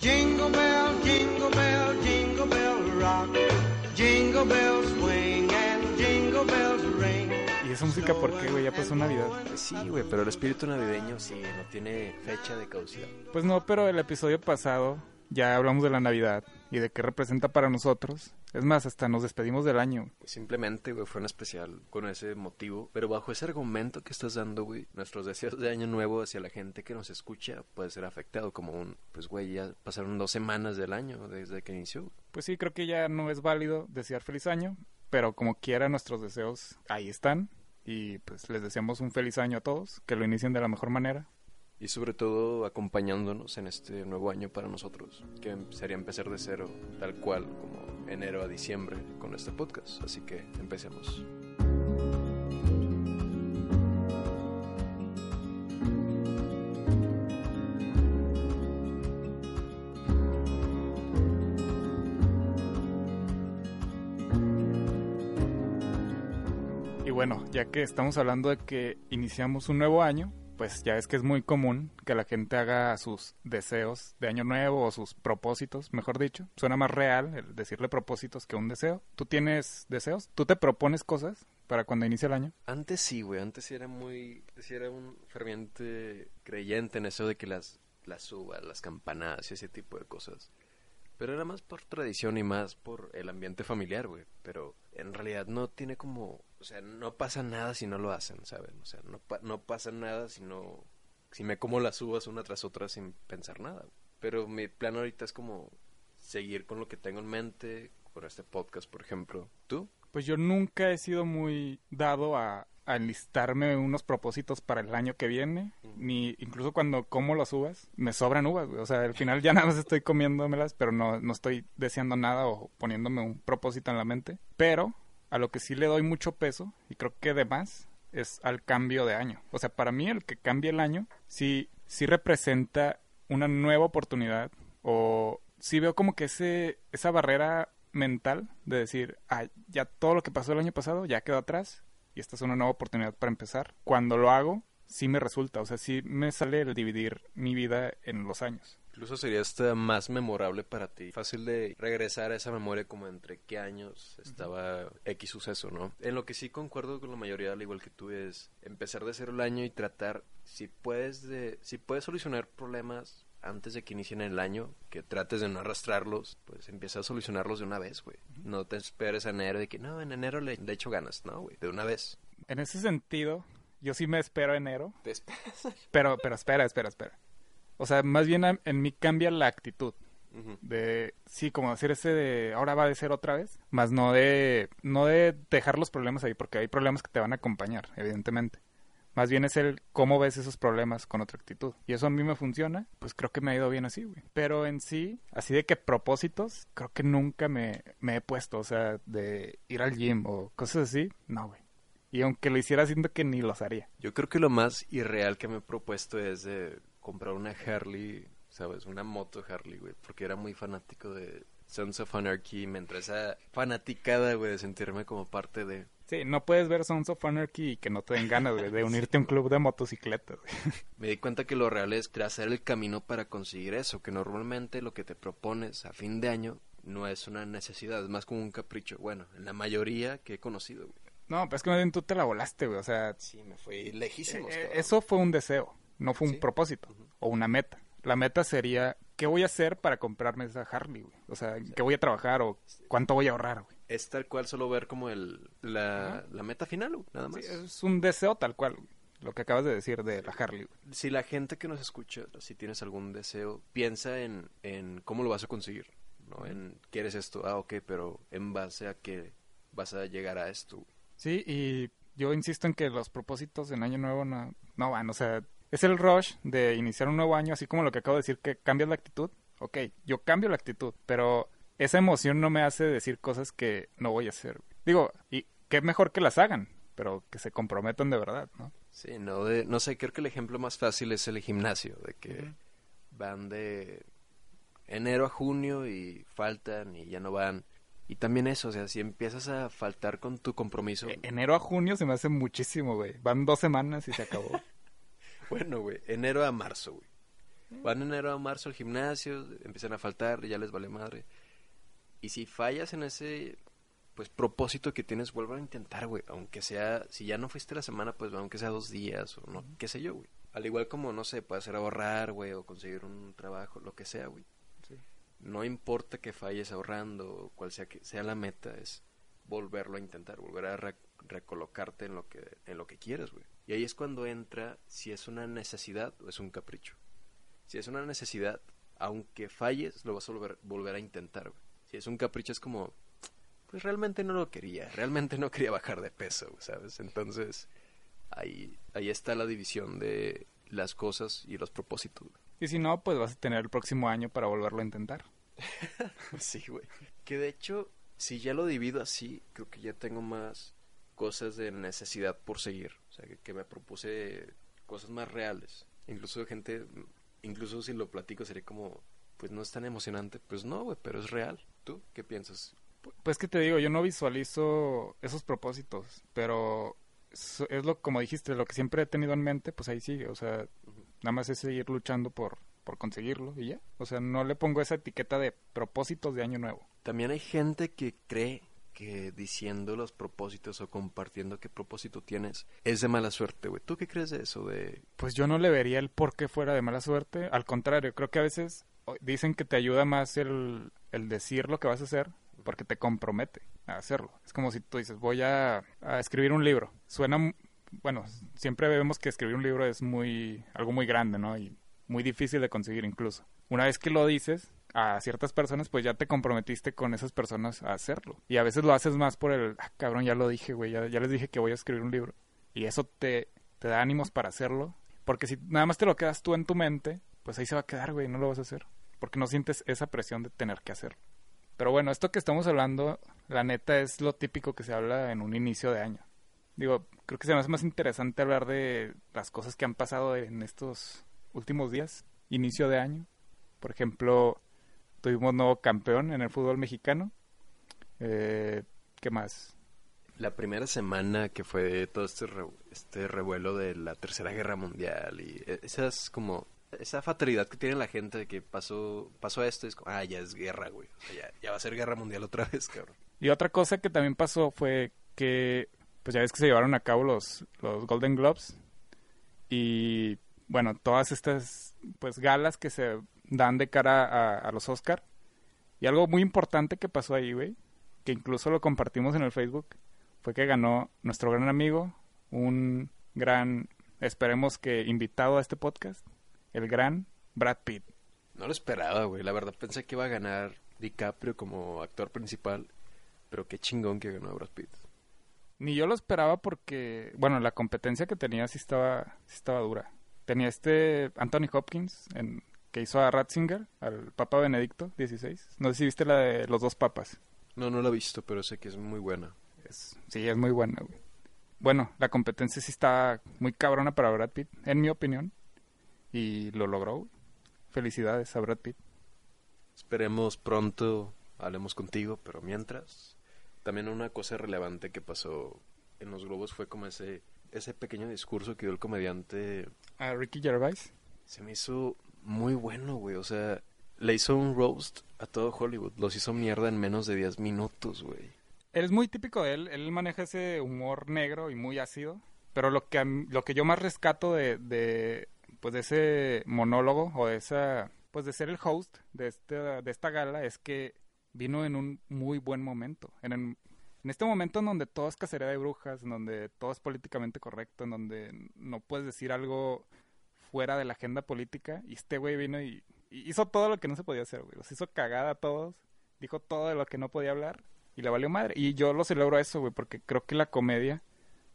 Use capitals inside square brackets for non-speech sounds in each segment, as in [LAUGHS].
Jingle bell, jingle bell, jingle bell rock. Jingle bells swing and jingle bells ring. ¿Y esa música por qué, güey? Ya pasó Navidad. Pues sí, güey, pero el espíritu navideño sí, no tiene fecha de caducidad. Pues no, pero el episodio pasado ya hablamos de la Navidad y de qué representa para nosotros. Es más, hasta nos despedimos del año. Pues simplemente, güey, fue un especial con ese motivo. Pero bajo ese argumento que estás dando, güey, nuestros deseos de año nuevo hacia la gente que nos escucha puede ser afectado. Como un, pues, güey, ya pasaron dos semanas del año desde que inició. Pues sí, creo que ya no es válido desear feliz año, pero como quiera nuestros deseos ahí están. Y pues les deseamos un feliz año a todos, que lo inicien de la mejor manera. Y sobre todo acompañándonos en este nuevo año para nosotros, que sería empezar de cero, tal cual como enero a diciembre con este podcast. Así que empecemos. Y bueno, ya que estamos hablando de que iniciamos un nuevo año, pues ya es que es muy común que la gente haga sus deseos de año nuevo o sus propósitos, mejor dicho. Suena más real el decirle propósitos que un deseo. ¿Tú tienes deseos? ¿Tú te propones cosas para cuando inicia el año? Antes sí, güey, antes sí era muy, sí era un ferviente creyente en eso de que las, las uvas, las campanadas y ese tipo de cosas. Pero era más por tradición y más por el ambiente familiar, güey. Pero en realidad no tiene como... O sea, no pasa nada si no lo hacen, ¿saben? O sea, no, pa- no pasa nada si no... Si me como las uvas una tras otra sin pensar nada. Pero mi plan ahorita es como seguir con lo que tengo en mente, con este podcast, por ejemplo. ¿Tú? Pues yo nunca he sido muy dado a, a enlistarme unos propósitos para el año que viene, ni incluso cuando como las uvas, me sobran uvas, güey. o sea, al final ya [LAUGHS] nada más estoy comiéndomelas, pero no, no estoy deseando nada o poniéndome un propósito en la mente. Pero a lo que sí le doy mucho peso, y creo que de más, es al cambio de año. O sea, para mí el que cambie el año sí, sí representa una nueva oportunidad o sí veo como que ese, esa barrera mental de decir, ah, ya todo lo que pasó el año pasado ya quedó atrás y esta es una nueva oportunidad para empezar. Cuando lo hago, sí me resulta, o sea, sí me sale el dividir mi vida en los años. Incluso sería hasta más memorable para ti. Fácil de regresar a esa memoria como entre qué años estaba X suceso, ¿no? En lo que sí concuerdo con la mayoría, al igual que tú, es empezar de cero el año y tratar, si puedes, de, si puedes solucionar problemas antes de que inicien el año, que trates de no arrastrarlos, pues empieza a solucionarlos de una vez, güey. No te esperes a enero de que, no, en enero le, le echo ganas, no, güey, de una vez. En ese sentido, yo sí me espero enero, Te esperas. pero, pero espera, espera, espera. O sea, más bien en mí cambia la actitud. De sí como decir ese de ahora va a ser otra vez más no de no de dejar los problemas ahí porque hay problemas que te van a acompañar evidentemente. Más bien es el cómo ves esos problemas con otra actitud. Y eso a mí me funciona pues creo que me ha ido bien así güey. Pero en sí así de que propósitos creo que nunca me, me he puesto o sea de ir al gym o cosas así no güey. Y aunque lo hiciera siento que ni los haría. Yo creo que lo más irreal que me he propuesto es de comprar una Harley, ¿sabes? Una moto Harley, güey. Porque era muy fanático de Sons of Anarchy. Me entró esa fanaticada, güey, de sentirme como parte de... sí no puedes ver Sons of Anarchy y que no te den ganas güey, de [LAUGHS] unirte a un club de motocicletas güey. [LAUGHS] Me di cuenta que lo real es trazar el camino para conseguir eso. Que normalmente lo que te propones a fin de año no es una necesidad, es más como un capricho. Bueno, en la mayoría que he conocido, güey. No, pero es que tú te la volaste, güey. O sea, Sí, me fui lejísimos. eh, cabrón. eso fue un deseo, no fue un Sí. propósito o una meta. La meta sería, ¿qué voy a hacer para comprarme esa Harley, güey? O sea, ¿qué voy a trabajar o cuánto voy a ahorrar, güey? Es tal cual solo ver como el, la, la meta final, güey, nada Sí, más. es un deseo tal cual, güey, lo que acabas de decir de la Harley, si la gente que nos escucha, si tienes algún deseo, piensa en, en cómo lo vas a conseguir, ¿no? En, ¿quieres esto? Ah, ok, pero en base a qué vas a llegar a esto. Sí, y yo insisto en que los propósitos en Año Nuevo no, no van, o sea, es el rush de iniciar un nuevo año, así como lo que acabo de decir, que cambias la actitud. Ok, yo cambio la actitud, pero esa emoción no me hace decir cosas que no voy a hacer. Digo, y qué mejor que las hagan, pero que se comprometan de verdad, ¿no? Sí, no, de, no sé, creo que el ejemplo más fácil es el gimnasio, de que van de enero a junio y faltan y ya no van. Y también eso, o sea, si empiezas a faltar con tu compromiso, E- Enero a junio se me hace muchísimo, güey. Van dos semanas y se acabó. [LAUGHS] bueno, güey, enero a marzo, güey. Van en enero a marzo al gimnasio, empiezan a faltar, ya les vale madre. Y si fallas en ese pues propósito que tienes, vuelve a intentar, güey. Aunque sea, si ya no fuiste la semana, pues aunque sea dos días o no, qué sé yo, güey. Al igual como, no sé, puede ser ahorrar, güey, o conseguir un trabajo, lo que sea, güey. Sí. No importa que falles ahorrando cual sea que sea la meta, es volverlo a intentar, volver a recolocarte en lo que en lo que quieres, güey. Y ahí es cuando entra si es una necesidad o es un capricho. Si es una necesidad, aunque falles, lo vas a volver, volver a intentar, güey. Si es un capricho es como pues realmente no lo quería, realmente no quería bajar de peso, güey, ¿sabes? Entonces, ahí ahí está la división de las cosas y los propósitos. güey. Y si no, pues vas a tener el próximo año para volverlo a intentar. [LAUGHS] Sí, güey. Que de hecho, si ya lo divido así, creo que ya tengo más cosas de necesidad por seguir. O sea, que, que me propuse cosas más reales. Incluso gente, incluso si lo platico sería como, pues no es tan emocionante. Pues no, güey, pero es real. ¿Tú qué piensas? Pues que te digo, yo no visualizo esos propósitos, pero es, lo como dijiste, lo que siempre he tenido en mente, pues ahí sigue, o sea, nada más es seguir luchando por por conseguirlo y ya. O sea, no le pongo esa etiqueta de propósitos de año nuevo. También hay gente que cree que diciendo los propósitos o compartiendo qué propósito tienes es de mala suerte, güey. ¿Tú qué crees de eso? De... Pues yo no le vería el por qué fuera de mala suerte. Al contrario, creo que a veces dicen que te ayuda más el, el decir lo que vas a hacer porque te compromete a hacerlo. Es como si tú dices, voy a, a escribir un libro. Suena, bueno, siempre vemos que escribir un libro es muy, algo muy grande, ¿no? Y muy difícil de conseguir incluso. Una vez que lo dices a ciertas personas, pues ya te comprometiste con esas personas a hacerlo. Y a veces lo haces más por el, ah, cabrón, ya lo dije, güey, ya, ya les dije que voy a escribir un libro. Y eso te, te da ánimos para hacerlo. Porque si nada más te lo quedas tú en tu mente, pues ahí se va a quedar, güey, no lo vas a hacer. Porque no sientes esa presión de tener que hacerlo. Pero bueno, esto que estamos hablando, la neta es lo típico que se habla en un inicio de año. Digo, creo que se me hace más interesante hablar de las cosas que han pasado en estos últimos días, inicio de año. Por ejemplo, tuvimos nuevo campeón en el fútbol mexicano. Eh, ¿Qué más? La primera semana que fue todo este, re- este revuelo de la Tercera Guerra Mundial y e- esas como... Esa fatalidad que tiene la gente de que pasó, pasó esto y es como, ah, ya es guerra, güey. O sea, ya, ya va a ser guerra mundial otra [LAUGHS] vez, cabrón. Y otra cosa que también pasó fue que, pues ya ves que se llevaron a cabo los, los Golden Globes. Y bueno, todas estas pues galas que se dan de cara a, a los Oscar. Y algo muy importante que pasó ahí, güey, que incluso lo compartimos en el Facebook, fue que ganó nuestro gran amigo, un gran, esperemos que invitado a este podcast, el gran Brad Pitt. No lo esperaba, güey. La verdad pensé que iba a ganar DiCaprio como actor principal. Pero qué chingón que ganó Brad Pitt. Ni yo lo esperaba porque, bueno, la competencia que tenía sí estaba, sí estaba dura. Tenía este Anthony Hopkins, en, que hizo a Ratzinger, al Papa Benedicto XVI. No sé si viste la de los dos papas. No, no lo he visto, pero sé que es muy buena. Es, sí, es muy buena, güey. Bueno, la competencia sí está muy cabrona para Brad Pitt, en mi opinión. Y lo logró, güey. Felicidades a Brad Pitt. Esperemos pronto hablemos contigo, pero mientras, también una cosa relevante que pasó en los globos fue como ese, ese pequeño discurso que dio el comediante. A Ricky Gervais. Se me hizo muy bueno, güey. O sea, le hizo un roast a todo Hollywood. Los hizo mierda en menos de 10 minutos, güey. Es muy típico de él, él maneja ese humor negro y muy ácido, pero lo que lo que yo más rescato de, de pues de ese monólogo o de esa pues de ser el host de esta de esta gala es que vino en un muy buen momento, en en este momento en donde todo es cacería de brujas, en donde todo es políticamente correcto, en donde no puedes decir algo fuera de la agenda política y este güey vino y, hizo todo lo que no se podía hacer, güey, los hizo cagada a todos, dijo todo de lo que no podía hablar y le valió madre. Y yo lo celebro eso, güey, porque creo que la comedia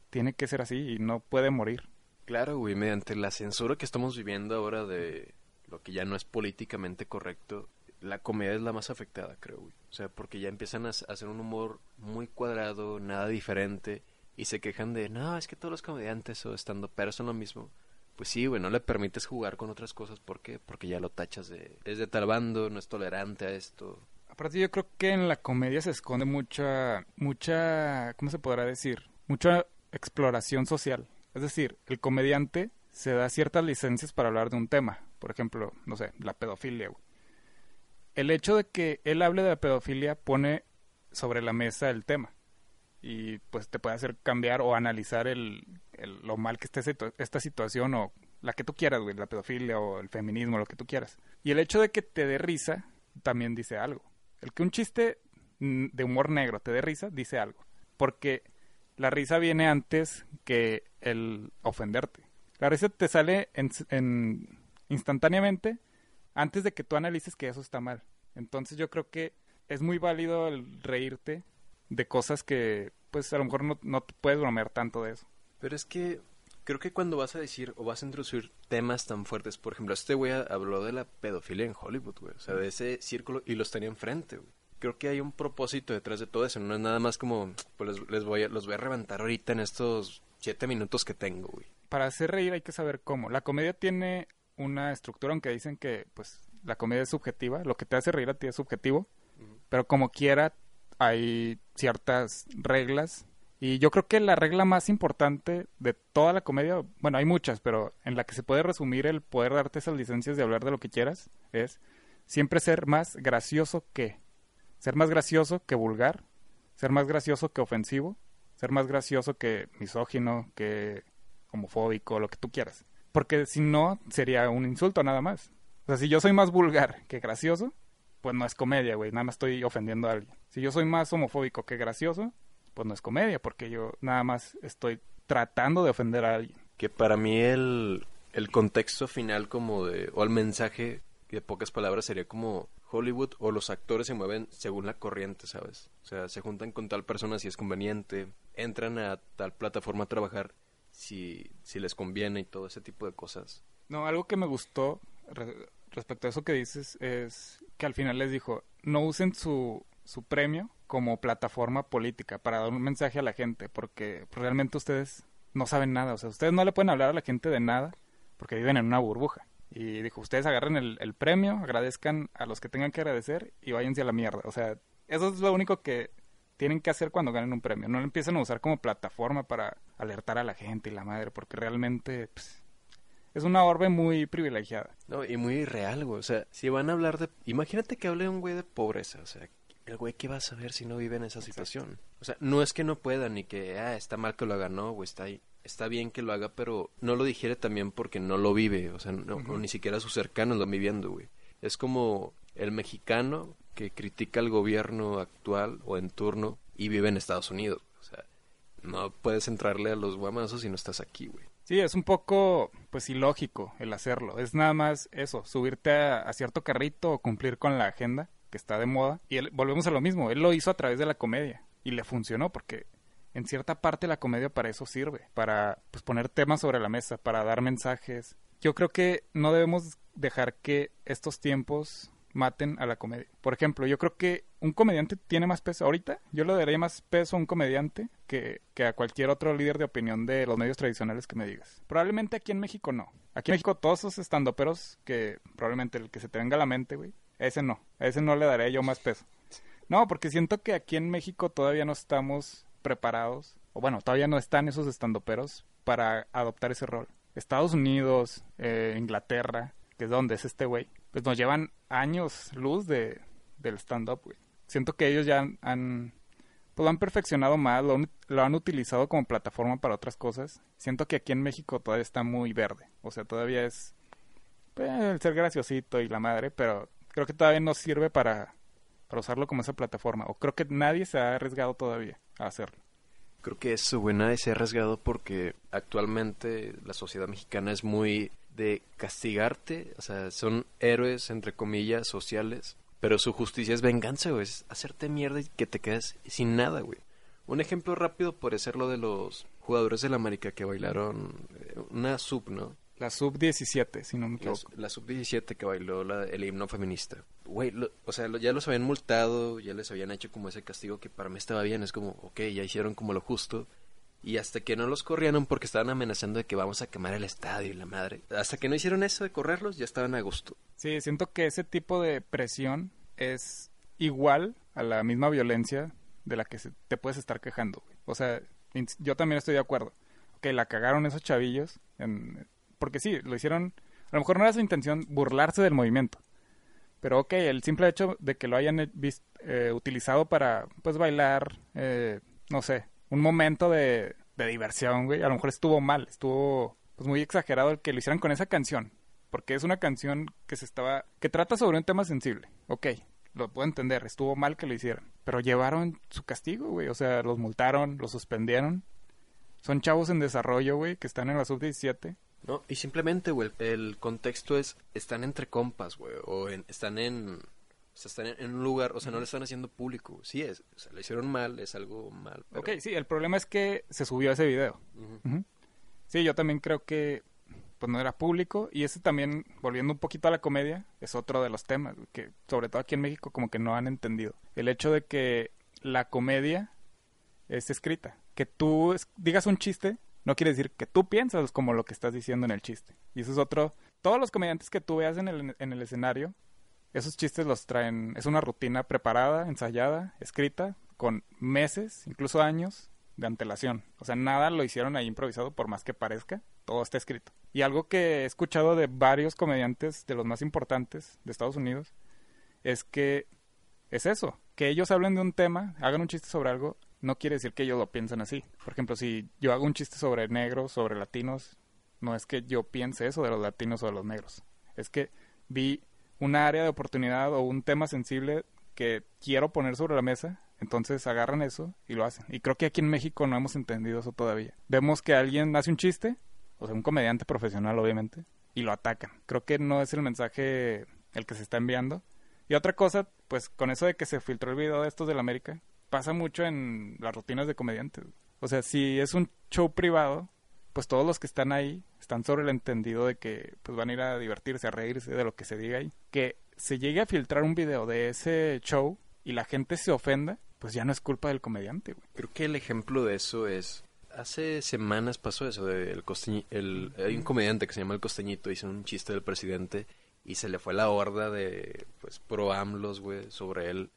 tiene que ser así y no puede morir. Claro, güey, mediante la censura que estamos viviendo ahora de lo que ya no es políticamente correcto, la comedia es la más afectada, creo, güey. O sea, porque ya empiezan a a hacer un humor muy cuadrado, nada diferente, y se quejan de, no, es que todos los comediantes o estando pero son lo mismo. Pues sí, güey, no le permites jugar con otras cosas, ¿por qué? Porque ya lo tachas de, es de tal bando, no es tolerante a esto. Aparte yo creo que en la comedia se esconde mucha, mucha, ¿cómo se podrá decir? Mucha exploración social. Es decir, el comediante se da ciertas licencias para hablar de un tema. Por ejemplo, no sé, la pedofilia. güey. El hecho de que él hable de la pedofilia pone sobre la mesa el tema. Y pues te puede hacer cambiar o analizar el, lo mal que esté situ- esta situación o la que tú quieras, güey, la pedofilia o el feminismo, lo que tú quieras. Y el hecho de que te dé risa también dice algo. El que un chiste de humor negro te dé risa, dice algo. Porque la risa viene antes que el ofenderte. La risa te sale en, en- instantáneamente antes de que tú analices que eso está mal. Entonces yo creo que es muy válido el reírte de cosas que pues a lo mejor no, puedes bromear tanto de eso. Pero es que creo que cuando vas a decir o vas a introducir temas tan fuertes, por ejemplo, este güey habló de la pedofilia en Hollywood, güey. O sea, de ese círculo y los tenía enfrente, güey. Creo que hay un propósito detrás de todo eso. No es nada más como, pues les, les voy a, los voy a reventar ahorita en estos siete minutos que tengo, güey. Para hacer reír hay que saber cómo. La comedia tiene una estructura, aunque dicen que pues la comedia es subjetiva, lo que te hace reír a ti es subjetivo, pero como quiera hay ciertas reglas y yo creo que la regla más importante de toda la comedia, bueno, hay muchas, pero en la que se puede resumir el poder darte esas licencias de hablar de lo que quieras es siempre ser más gracioso que ser más gracioso que vulgar, ser más gracioso que ofensivo, ser más gracioso que misógino, que homofóbico, lo que tú quieras. Porque si no, sería un insulto nada más. O sea, si yo soy más vulgar que gracioso, pues no es comedia, güey. Nada más estoy ofendiendo a alguien. Si yo soy más homofóbico que gracioso, pues no es comedia, porque yo nada más estoy tratando de ofender a alguien. Que para mí el, el contexto final como de, o el mensaje de pocas palabras sería como Hollywood o los actores se mueven según la corriente, ¿sabes? O sea, se juntan con tal persona si es conveniente, entran a tal plataforma a trabajar si, si les conviene y todo ese tipo de cosas. No, algo que me gustó re- respecto a eso que dices es que al final les dijo, no usen su, su premio como plataforma política para dar un mensaje a la gente, porque realmente ustedes no saben nada, o sea, ustedes no le pueden hablar a la gente de nada porque viven en una burbuja. Y dijo, ustedes agarren el, premio, agradezcan a los que tengan que agradecer y váyanse a la mierda. O sea, eso es lo único que tienen que hacer cuando ganen un premio. No lo empiecen a usar como plataforma para alertar a la gente y la madre, porque realmente pues, es una orbe muy privilegiada. No, y muy irreal, güey. O sea, si van a hablar de... Imagínate que hable un güey de pobreza, o sea, el güey que va a saber si no vive en esa situación. O sea, no es que no pueda ni que, ah, está mal que lo haga, no, güey, está ahí. Está bien que lo haga, pero no lo digiere también porque no lo vive, o sea, no, o ni siquiera sus cercanos lo viviendo, güey. Es como el mexicano que critica al gobierno actual o en turno y vive en Estados Unidos. O sea, no puedes entrarle a los guamazos si no estás aquí, güey. Sí, es un poco, pues, ilógico el hacerlo. Es nada más eso, subirte a, a cierto carrito o cumplir con la agenda que está de moda. Y él- volvemos a lo mismo, él lo hizo a través de la comedia y le funcionó porque en cierta parte la comedia para eso sirve, para pues, poner temas sobre la mesa, para dar mensajes. Yo creo que no debemos dejar que estos tiempos maten a la comedia. Por ejemplo, yo creo que un comediante tiene más peso. Ahorita yo le daría más peso a un comediante que, que a cualquier otro líder de opinión de los medios tradicionales que me digas. Probablemente aquí en México no. Aquí en México todos esos estandoperos que probablemente el que se te venga a la mente, güey, ese no. Ese no le daría yo más peso. No, porque siento que aquí en México todavía no estamos preparados, o bueno, todavía no están esos estandoperos para adoptar ese rol. Estados Unidos, eh, Inglaterra, que es donde es este güey, pues nos llevan años luz de, del stand-up, güey. Siento que ellos ya han, pues lo han perfeccionado más, lo, lo han utilizado como plataforma para otras cosas. Siento que aquí en México todavía está muy verde, o sea, todavía es pues, el ser graciosito y la madre, pero creo que todavía no sirve para, usarlo como esa plataforma, o creo que nadie se ha arriesgado todavía a hacerlo. Creo que eso, güey, nadie se ha arriesgado porque actualmente la sociedad mexicana es muy de castigarte, o sea, son héroes, entre comillas, sociales, pero su justicia es venganza, güey, es hacerte mierda y que te quedes sin nada, güey. Un ejemplo rápido puede ser lo de los jugadores de la América que bailaron eh, una sub, ¿no? La sub-17, si no me equivoco. la sub-17 que bailó la- el himno feminista. Güey, lo- o sea, lo- ya los habían multado, ya les habían hecho como ese castigo que para mí estaba bien. Es como, ok, ya hicieron como lo justo. Y hasta que no los corrieron porque estaban amenazando de que vamos a quemar el estadio y la madre. Hasta que no hicieron eso de correrlos, ya estaban a gusto. Sí, siento que ese tipo de presión es igual a la misma violencia de la que se- te puedes estar quejando. güey. O sea, yo también estoy de acuerdo. Que la cagaron esos chavillos en porque sí, lo hicieron, a lo mejor no era su intención burlarse del movimiento, pero ok, el simple hecho de que lo hayan eh, utilizado para, pues, bailar, eh, no sé, un momento de, de diversión, güey, a lo mejor estuvo mal, estuvo, pues, muy exagerado el que lo hicieran con esa canción, porque es una canción que se estaba, que trata sobre un tema sensible, ok, lo puedo entender, estuvo mal que lo hicieran, pero llevaron su castigo, güey, o sea, los multaron, los suspendieron, son chavos en desarrollo, güey, que están en la sub-17, No, y simplemente, güey, el, contexto es, están entre compas, güey, o en- están en, o sea, están en, un lugar, o sea, no lo están haciendo público, sí es, o sea, lo hicieron mal, es algo mal, pero... Ok, sí, el problema es que se subió ese video. Sí, yo también creo que pues no era público y ese también, volviendo un poquito a la comedia, es otro de los temas que sobre todo aquí en México como que no han entendido. El hecho de que la comedia es escrita, que tú digas un chiste no quiere decir que tú piensas como lo que estás diciendo en el chiste. Y eso es otro, todos los comediantes que tú veas en el, en el escenario, esos chistes los traen, es una rutina preparada, ensayada, escrita, con meses, incluso años de antelación. O sea, nada lo hicieron ahí improvisado por más que parezca, todo está escrito. Y algo que he escuchado de varios comediantes de los más importantes de Estados Unidos es que es eso, que ellos hablen de un tema, hagan un chiste sobre algo, no quiere decir que ellos lo piensen así. Por ejemplo, si yo hago un chiste sobre negros, sobre latinos, no es que yo piense eso de los latinos o de los negros. Es que vi un área de oportunidad o un tema sensible que quiero poner sobre la mesa, entonces agarran eso y lo hacen. Y creo que aquí en México no hemos entendido eso todavía. Vemos que alguien hace un chiste, o sea, un comediante profesional obviamente, y lo atacan. Creo que no es el mensaje el que se está enviando. Y otra cosa, pues con eso de que se filtró el video de estos de la América, pasa mucho en las rutinas de comediantes. O sea, si es un show privado, pues todos los que están ahí están sobre el entendido de que pues van a ir a divertirse, a reírse de lo que se diga ahí. Que se llegue a filtrar un video de ese show y la gente se ofenda, pues ya no es culpa del comediante, güey. Creo que el ejemplo de eso es... Hace semanas pasó eso del costeñi... El, hay un comediante que se llama El Costeñito, hizo un chiste del presidente y se le fue la horda de, pues, pro AMLOS, güey, sobre él.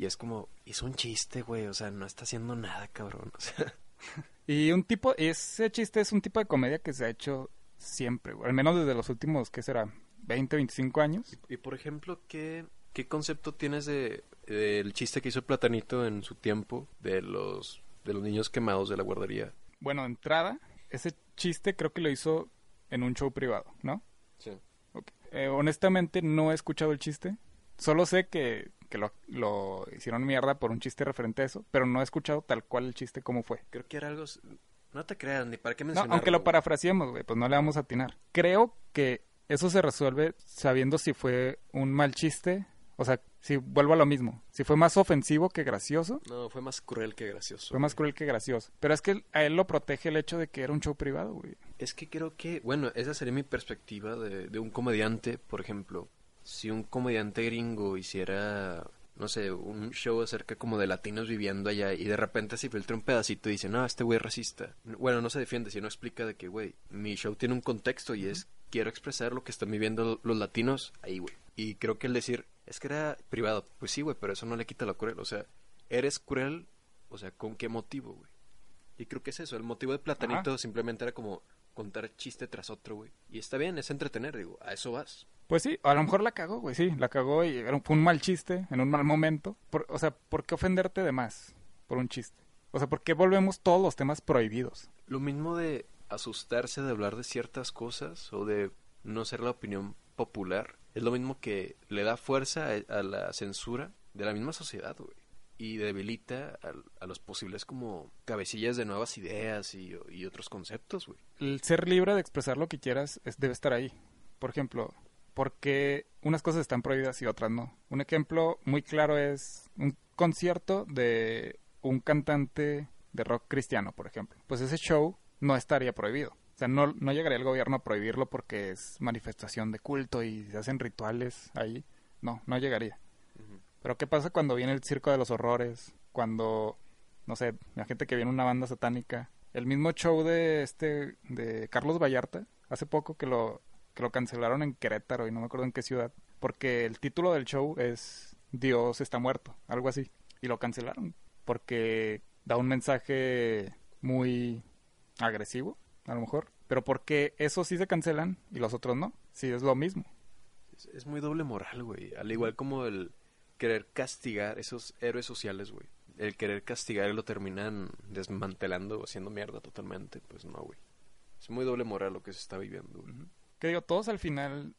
Y es como, hizo un chiste, güey, o sea, no está haciendo nada, cabrón. O sea, [LAUGHS] Y un tipo, ese chiste es un tipo de comedia que se ha hecho siempre, güey. Al menos desde los últimos, ¿qué será? 20, 25 años. y por ejemplo, ¿qué, qué concepto tienes de del chiste que hizo Platanito en su tiempo de los de los niños quemados de la guardería? Bueno, de entrada, ese chiste creo que lo hizo en un show privado, ¿no? Sí. Eh, honestamente no he escuchado el chiste. Solo sé que, que lo, lo hicieron mierda por un chiste referente a eso, pero no he escuchado tal cual el chiste cómo fue. Creo que era algo... No te creas, ni para qué No, mencionarlo. aunque lo parafraseemos, güey, pues no le vamos a atinar. Creo que eso se resuelve sabiendo si fue un mal chiste, o sea, si vuelvo a lo mismo, si fue más ofensivo que gracioso, No, fue más cruel que gracioso. fue más cruel que gracioso. Pero es que a él lo protege el hecho de que era un show privado, güey. Es que creo que, bueno, esa sería mi perspectiva de, de un comediante, por ejemplo. Si un comediante gringo hiciera, no sé, un show acerca como de latinos viviendo allá y de repente se filtra un pedacito y dice, no, este güey es racista. Bueno, no se defiende, sino explica de que, güey, mi show tiene un contexto y es, quiero expresar lo que están viviendo los latinos ahí, güey. Y creo que el decir, es que era privado, pues sí, güey, pero eso no le quita lo cruel. O sea, eres cruel, o sea, ¿con qué motivo, güey? Y creo que es eso, el motivo de Platanito Ajá. simplemente era como contar chiste tras otro, güey. Y está bien, es entretener, digo, a eso vas. Pues sí, a lo mejor la cagó, güey, sí, la cagó y fue un mal chiste en un mal momento. Por- o sea, ¿por qué ofenderte de más por un chiste? O sea, ¿por qué volvemos todos los temas prohibidos? Lo mismo de asustarse de hablar de ciertas cosas o de no ser la opinión popular, es lo mismo que le da fuerza a, la censura de la misma sociedad, güey. Y debilita a, los posibles como cabecillas de nuevas ideas y, y otros conceptos, güey. El ser libre de expresar lo que quieras es- debe estar ahí. Por ejemplo, ¿por qué unas cosas están prohibidas y otras no? Un ejemplo muy claro es un concierto de un cantante de rock cristiano, por ejemplo. Pues ese show no estaría prohibido. O sea, no, no llegaría el gobierno a prohibirlo porque es manifestación de culto y se hacen rituales ahí. No, no llegaría. Pero ¿qué pasa cuando viene el circo de los horrores? Cuando, no sé, la gente que viene una banda satánica. El mismo show de este, de Carlos Vallarta, hace poco que lo, que lo cancelaron en Querétaro y no me acuerdo en qué ciudad. Porque el título del show es Dios está muerto, algo así. Y lo cancelaron porque da un mensaje muy agresivo, a lo mejor. Pero ¿por qué esos sí se cancelan y los otros no? Sí, es lo mismo. Es, es muy doble moral, güey. Al igual como el querer castigar esos héroes sociales, güey. El querer castigar y lo terminan desmantelando o haciendo mierda totalmente. Pues no, güey. Es muy doble moral lo que se está viviendo, güey. Que digo, todos al final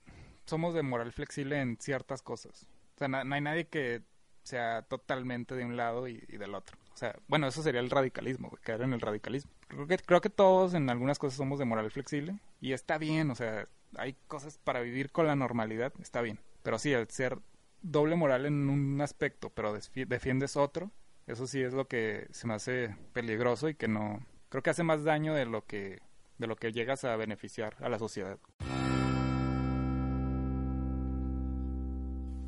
somos de moral flexible en ciertas cosas. O sea, no hay nadie que sea totalmente de un lado y, del otro. O sea, bueno, eso sería el radicalismo, caer en el radicalismo. Creo que, creo que todos en algunas cosas somos de moral flexible y está bien, o sea, hay cosas para vivir con la normalidad, está bien. Pero sí, el ser doble moral en un aspecto, pero defiendes otro, eso sí es lo que se me hace peligroso y que no... Creo que hace más daño de lo que, de lo que llegas a beneficiar a la sociedad.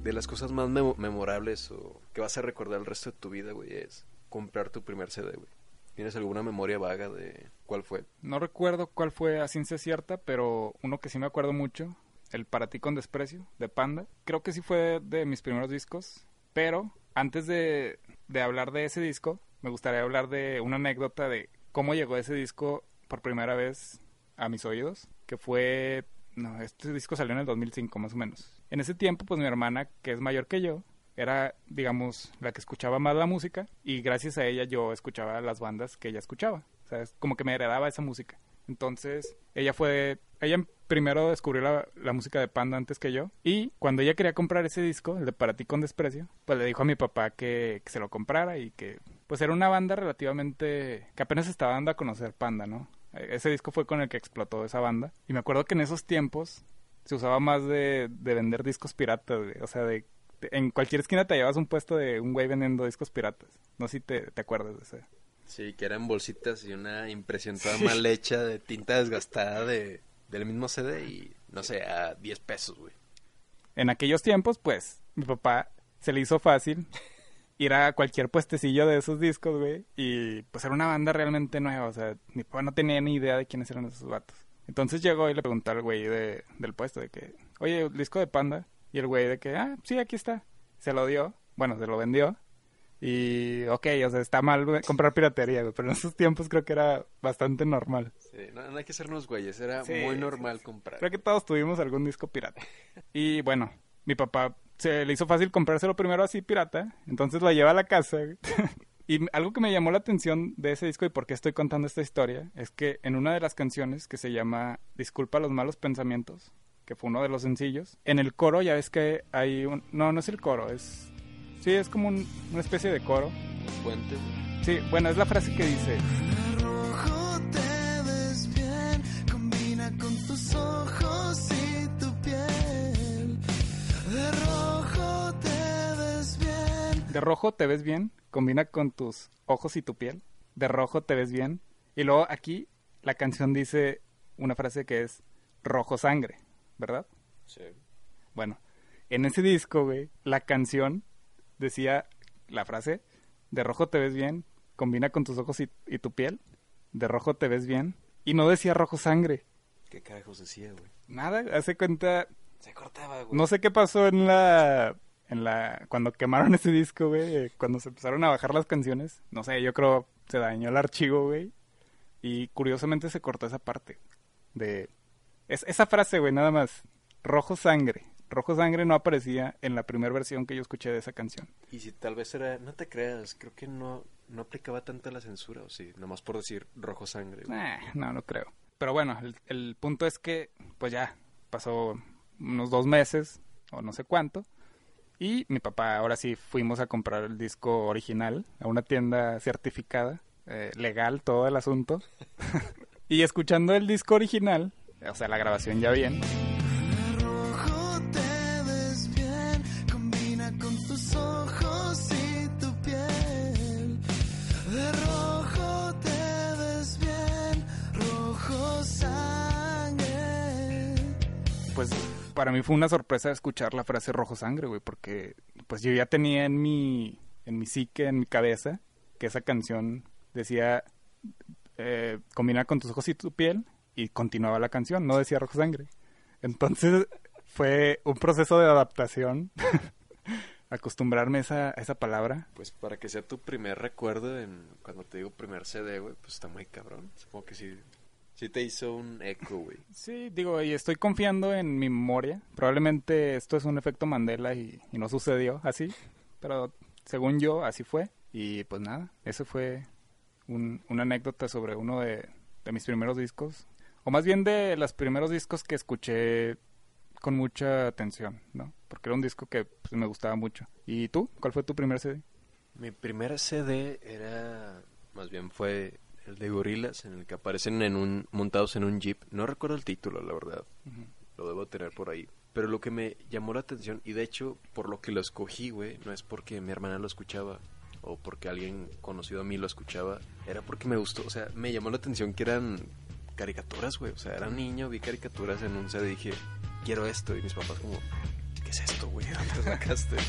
De las cosas más memo- memorables o que vas a recordar el resto de tu vida, güey, es comprar tu primer CD, güey. ¿Tienes alguna memoria vaga de cuál fue? No recuerdo cuál fue a ciencia cierta, pero uno que sí me acuerdo mucho, el Para ti con desprecio, de Panda. Creo que sí fue de mis primeros discos, pero antes de, de hablar de ese disco, me gustaría hablar de una anécdota de cómo llegó ese disco por primera vez a mis oídos, que fue... No, este disco salió en el 2005 más o menos. En ese tiempo, pues mi hermana, que es mayor que yo, era, digamos, la que escuchaba más la música y gracias a ella yo escuchaba las bandas que ella escuchaba. O sea, es como que me heredaba esa música. Entonces, ella fue, ella primero descubrió la, la música de Panda antes que yo y cuando ella quería comprar ese disco, el de Para ti con desprecio, pues le dijo a mi papá que, que se lo comprara y que pues era una banda relativamente que apenas estaba dando a conocer Panda, ¿no? Ese disco fue con el que explotó esa banda y me acuerdo que en esos tiempos se usaba más de, de vender discos piratas, güey. o sea, de en cualquier esquina te llevas un puesto de un güey vendiendo discos piratas. No sé si te, te acuerdas de ese. Sí, que eran bolsitas y una impresión toda mal hecha de tinta desgastada de, del mismo CD y, no sé, a 10 pesos, güey. En aquellos tiempos, pues, mi papá se le hizo fácil ir a cualquier puestecillo de esos discos, güey. Y pues era una banda realmente nueva. O sea, mi papá no tenía ni idea de quiénes eran esos vatos. Entonces llegó y le preguntó al güey de, del puesto de que, oye, ¿el disco de Panda? Y el güey de que, ah, sí, aquí está. Se lo dio. Bueno, se lo vendió. Y, ok, o sea, está mal güey, comprar piratería, güey. Pero en esos tiempos creo que era bastante normal. Sí, no, no hay que sernos güeyes, era Sí, muy sí, normal comprar. Creo que todos tuvimos algún disco pirata. Y bueno, mi papá se le hizo fácil comprárselo primero así pirata, entonces lo lleva a la casa. [LAUGHS] y algo que me llamó la atención de ese disco y por qué estoy contando esta historia es que en una de las canciones que se llama Disculpa los malos pensamientos, que fue uno de los sencillos, en el coro ya ves que hay un... No, no es el coro, es... Sí, es como un- una especie de coro. Puente. Sí, bueno, es la frase que dice... De rojo te ves bien, combina con tus ojos y tu piel. De rojo te ves bien. Y luego aquí la canción dice una frase que es rojo sangre, ¿verdad? Sí. Bueno, en ese disco, güey, la canción decía la frase de rojo te ves bien, combina con tus ojos y, y tu piel. De rojo te ves bien. Y no decía rojo sangre. ¿Qué carajos decía, güey? Nada, hace cuenta, Se cortaba, güey. no sé qué pasó en la en la cuando quemaron ese disco, güey, eh, cuando se empezaron a bajar las canciones, no sé, yo creo se dañó el archivo, güey, y curiosamente se cortó esa parte de es, esa frase, güey, nada más. Rojo sangre. Rojo sangre no aparecía en la primera versión que yo escuché de esa canción. Y si tal vez era, no te creas, creo que no, no aplicaba tanta la censura, o sí, nomás por decir rojo sangre. Eh, no, no creo. Pero bueno, el, el punto es que, pues ya, pasó unos dos meses, o no sé cuánto, y mi papá, ahora sí, fuimos a comprar el disco original a una tienda certificada, eh, legal, todo el asunto. [LAUGHS] y escuchando el disco original, o sea, la grabación ya bien, para mí fue una sorpresa escuchar la frase rojo sangre, güey, porque pues yo ya tenía en mi, en mi psique, en mi cabeza, que esa canción decía, eh, combina con tus ojos y tu piel, y continuaba la canción, no decía rojo sangre. Entonces fue un proceso de adaptación, [LAUGHS] acostumbrarme a esa, esa palabra. Pues para que sea tu primer recuerdo en cuando te digo primer CD, güey, pues está muy cabrón. Supongo que sí Sí te hizo un eco, güey. Sí, digo, y estoy confiando en mi memoria. Probablemente esto es un efecto Mandela y, y no sucedió así, pero según yo, así fue. Y pues nada, eso fue un- una anécdota sobre uno de, de mis primeros discos, o más bien de los primeros discos que escuché con mucha atención, ¿no? Porque era un disco que pues, me gustaba mucho. ¿Y tú? ¿Cuál fue tu primer CD? Mi primer CD era, más bien fue el de Gorilas, en el que aparecen en un, montados en un jeep. No recuerdo el título, la verdad. Lo debo tener por ahí. Pero lo que me llamó la atención, y de hecho, por lo que lo escogí, güey, no es porque mi hermana lo escuchaba o porque alguien conocido a mí lo escuchaba, era porque me gustó. O sea, me llamó la atención que eran caricaturas, güey. O sea, era un niño, vi caricaturas en un CD y dije, quiero esto. Y mis papás, como, ¿qué es esto, güey? ¿De ¿Dónde sacaste? [LAUGHS]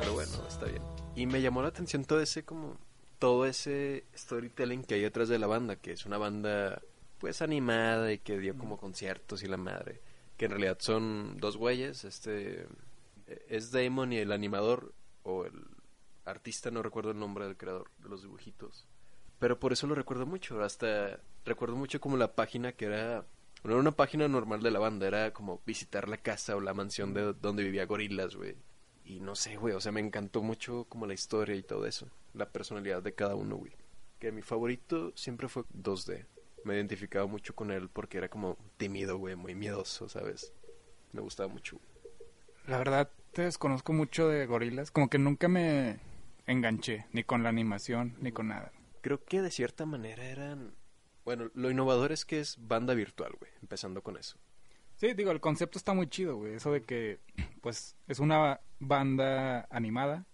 Pero bueno, está bien. Y me llamó la atención todo ese como todo ese storytelling que hay detrás de la banda, que es una banda pues animada y que dio como conciertos y la madre, que en realidad son dos güeyes, este eh, es Damon y el animador o el artista, no recuerdo el nombre del creador de los dibujitos. Pero por eso lo recuerdo mucho, hasta recuerdo mucho como la página que era no era una página normal de la banda, era como visitar la casa o la mansión de donde vivía Gorilas, güey. Y no sé, güey, o sea, me encantó mucho como la historia y todo eso. La personalidad de cada uno, güey. Que mi favorito siempre fue 2D. Me identificaba mucho con él porque era como tímido, güey, muy miedoso, ¿sabes? Me gustaba mucho. La verdad, te desconozco mucho de gorilas. Como que nunca me enganché, ni con la animación, ni con nada. Creo que de cierta manera eran... Bueno, lo innovador es que es banda virtual, güey, empezando con eso. Sí, digo, el concepto está muy chido, güey. Eso de que, pues, es una banda animada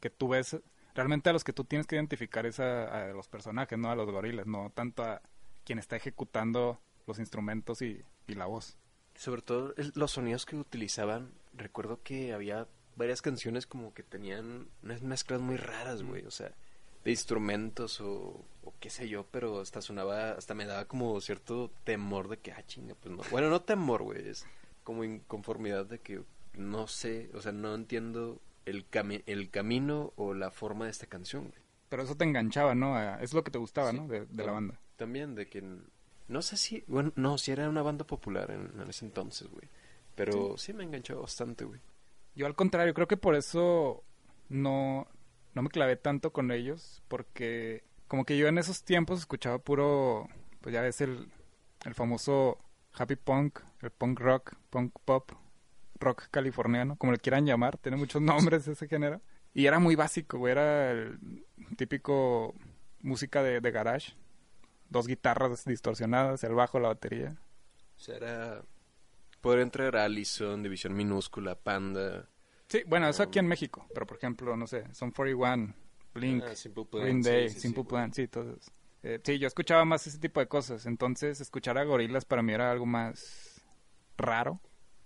que tú ves. Realmente a los que tú tienes que identificar es a, a los personajes, no a los gorilas, no tanto a quien está ejecutando los instrumentos y, y la voz. Sobre todo el- los sonidos que utilizaban, recuerdo que había varias canciones como que tenían unas mezclas muy raras, güey, o sea, de instrumentos o, o qué sé yo, pero hasta sonaba, hasta me daba como cierto temor de que, ah, chinga, pues no. Bueno, no temor, güey, es como inconformidad de que no sé, o sea, no entiendo el, cami- el camino o la forma de esta canción, güey. Pero eso te enganchaba, ¿no? A- es lo que te gustaba, Sí, ¿no? De, de la banda. También de que... No sé si... Bueno, no, si era una banda popular en, en ese entonces, güey. Pero sí. me enganchó bastante, güey. Yo al contrario, creo que por eso no, no me clavé tanto con ellos, porque como que yo en esos tiempos escuchaba puro, pues ya ves el, el famoso happy punk, el punk rock, punk pop, rock californiano, como le quieran llamar, tiene muchos nombres ese género. Y era muy básico, güey, era el típico música de, de garage, dos guitarras distorsionadas, el bajo, la batería. Era... Poder entrar a Allison, División Minúscula, Panda... Sí, bueno, eso aquí en México, pero por ejemplo, no sé, Son 41, Blink, ah, Simple Plan, Green sí, Day, sí, sí, Simple. Plan, sí, todos. Eh, sí, yo escuchaba más ese tipo de cosas. Entonces, escuchar a gorilas para mí era algo más raro.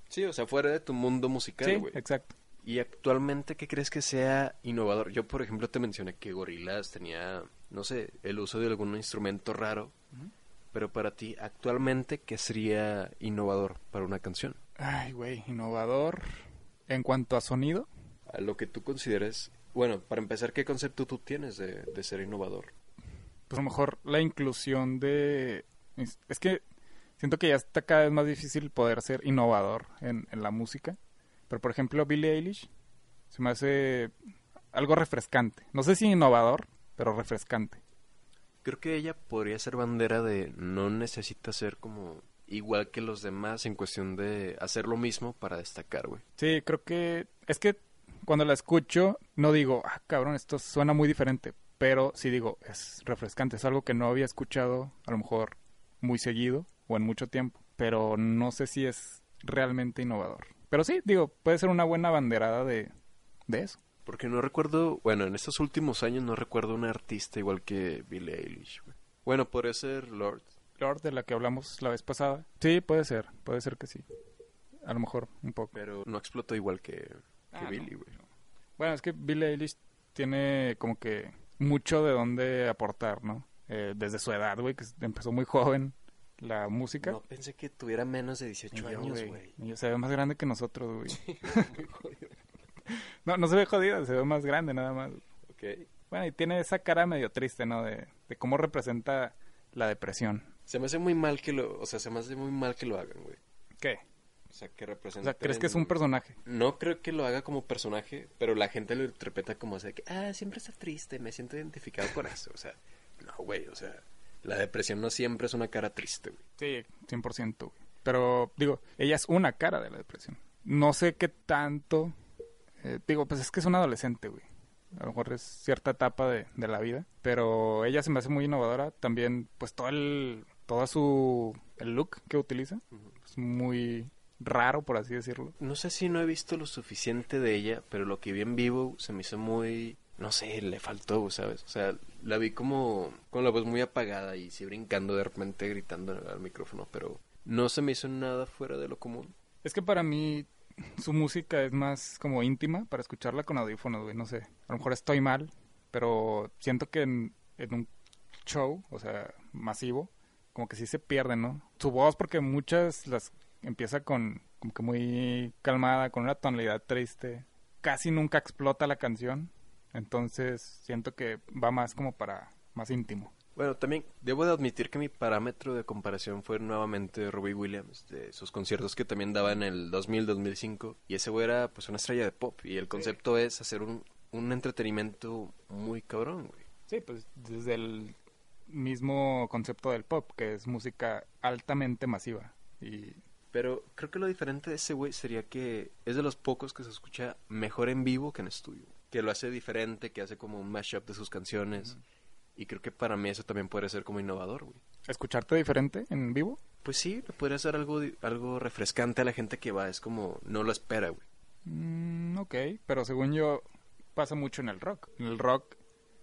Sí, o sea, fuera de tu mundo musical, Sí, güey. exacto. Y actualmente, ¿qué crees que sea innovador? Yo, por ejemplo, te mencioné que Gorillaz tenía, no sé, el uso de algún instrumento raro. Pero para ti, actualmente, ¿qué sería innovador para una canción? Ay, güey, innovador. En cuanto a sonido, A lo que tú consideres... Bueno, para empezar, ¿qué concepto tú tienes de, de ser innovador? pues a lo mejor la inclusión de... Es es que siento que ya está cada vez más difícil poder ser innovador en, en la música. Pero por ejemplo, Billie Eilish se me hace algo refrescante. No sé si innovador, pero refrescante. Creo que ella podría ser bandera de no necesita ser como igual que los demás en cuestión de hacer lo mismo para destacar, güey. Sí, creo que es que cuando la escucho no digo, ah, cabrón, esto suena muy diferente, pero sí digo, es refrescante, es algo que no había escuchado a lo mejor muy seguido o en mucho tiempo, pero no sé si es realmente innovador. Pero sí, digo, puede ser una buena banderada de, de eso. Porque no recuerdo, bueno, en estos últimos años no recuerdo una artista igual que Billie Eilish, güey. Bueno, podría ser Lord. Lord, de la que hablamos la vez pasada. Sí, puede ser, puede ser que sí. A lo mejor un poco. Pero no explotó igual que, que Ah. Billie, güey. Bueno, es que Billie Eilish tiene como que mucho de dónde aportar, ¿no? Eh, desde su edad, güey, que empezó muy joven la música. No pensé que tuviera menos de Y 18 yo, años, güey, se ve más grande que nosotros, güey. [LAUGHS] [LAUGHS] no, no se ve jodido, se ve más grande nada más. Ok. Bueno, y tiene esa cara medio triste, ¿no? De, de cómo representa la depresión. Se me hace muy mal que lo, o sea, se me hace muy mal que lo hagan, güey. ¿Qué? O sea, que O representen... sea, ¿crees que es un personaje? No creo que lo haga como personaje, pero la gente lo interpreta como o sea, que, ah, siempre está triste, me siento identificado con eso. O sea, no, güey, o sea, la depresión no siempre es una cara triste, güey. Sí, 100%, güey. Pero, digo, ella es una cara de la depresión. No sé qué tanto... eh, digo, pues es que es un adolescente, güey. A lo mejor es cierta etapa de, de la vida. Pero ella se me hace muy innovadora. También, pues todo el... Todo su... El look que utiliza. Es muy raro, por así decirlo. No sé si no he visto lo suficiente de ella, pero lo que vi en vivo se me hizo muy... No sé, le faltó, ¿sabes? O sea, la vi como con la voz muy apagada y sí brincando de repente gritando al micrófono, pero no se me hizo nada fuera de lo común. Es que para mí su música es más como íntima para escucharla con audífonos, güey, no sé. A lo mejor estoy mal, pero siento que en, en un show, o sea, masivo, como que sí se pierde, ¿no? Su voz, porque muchas las empieza con como que muy calmada, con una tonalidad triste. Casi nunca explota la canción. Entonces siento que va más como para más íntimo. Bueno, también debo de admitir que mi parámetro de comparación fue nuevamente Robbie Williams, de sus conciertos que también daba en el 2000-2005. Y ese güey era pues una estrella de pop. Y el concepto es hacer un, un entretenimiento muy cabrón, güey. Sí, pues desde el mismo concepto del pop, que es música altamente masiva. Y Pero creo que lo diferente de ese güey sería que es de los pocos que se escucha mejor en vivo que en estudio. Que lo hace diferente, que hace como un mashup de sus canciones. Y creo que para mí eso también puede ser como innovador, güey. escucharte diferente en vivo. Pues sí, podría ser algo, algo refrescante a la gente que va. Es como, no lo espera, güey. Mm, ok, pero según yo pasa mucho en el rock. En el rock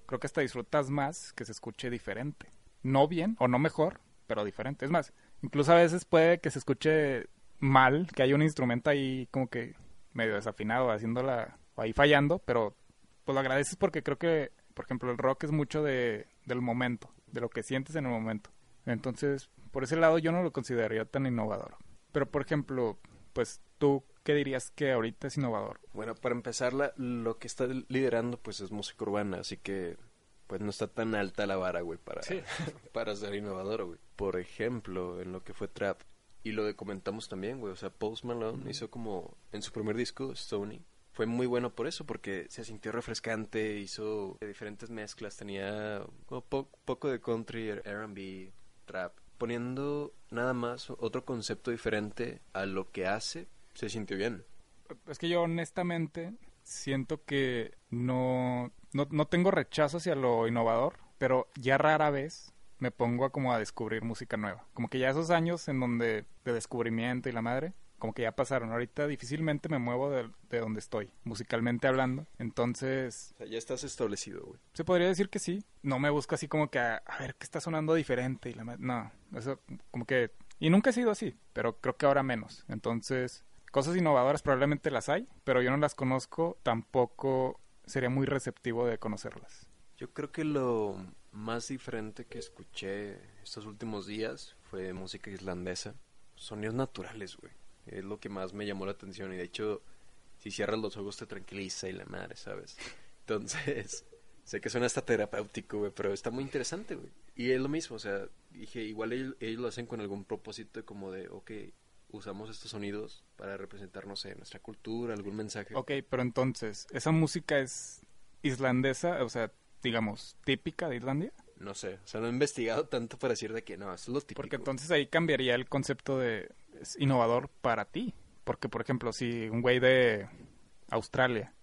creo que hasta disfrutas más que se escuche diferente. No bien o no mejor, pero diferente. Es más, incluso a veces puede que se escuche mal, que haya un instrumento ahí como que medio desafinado, haciéndola ahí fallando, pero pues lo agradeces porque creo que, por ejemplo, el rock es mucho de, del momento, de lo que sientes en el momento. Entonces, por ese lado yo no lo consideraría tan innovador. Pero, por ejemplo, pues tú, ¿qué dirías que ahorita es innovador? Bueno, para empezar, la- lo que está liderando pues es música urbana, así que pues no está tan alta la vara, güey, para, Sí. [LAUGHS] para ser innovador, güey. Por ejemplo, en lo que fue trap, y lo comentamos también, güey, o sea, Post Malone hizo como en su primer disco, Sony, fue muy bueno por eso, porque se sintió refrescante, hizo diferentes mezclas, tenía po- poco de country, R&B, trap, poniendo nada más otro concepto diferente a lo que hace, se sintió bien. Es que yo honestamente siento que no, no, no tengo rechazo hacia lo innovador, pero ya rara vez me pongo a como a descubrir música nueva. Como que ya esos años en donde de descubrimiento y la madre, como que ya pasaron. Ahorita difícilmente me muevo de, de donde estoy, musicalmente hablando. Entonces, O sea, ya estás establecido, güey. se podría decir que sí. No me busco así como que a, a ver qué está sonando diferente y la no, eso como que y nunca he sido así, pero creo que ahora menos. Entonces, cosas innovadoras probablemente las hay, pero yo no las conozco, tampoco sería muy receptivo de conocerlas. Yo creo que lo más diferente que escuché estos últimos días fue música islandesa. Sonidos naturales, güey. Es lo que más me llamó la atención. Y de hecho, si cierras los ojos te tranquiliza y la madre, ¿sabes? Entonces, [LAUGHS] sé que suena hasta terapéutico, güey, pero está muy interesante, güey. Y es lo mismo, o sea, dije, igual ellos, ellos lo hacen con algún propósito como de, ok, usamos estos sonidos para representar, no sé, nuestra cultura, algún mensaje. Ok, pero entonces, ¿esa música es islandesa, o sea, digamos, típica de Islandia? No sé, o sea, no he investigado tanto para decir de que no, eso es lo típico. Porque entonces ahí cambiaría el concepto de es innovador para ti. Porque, por ejemplo, si un güey de Australia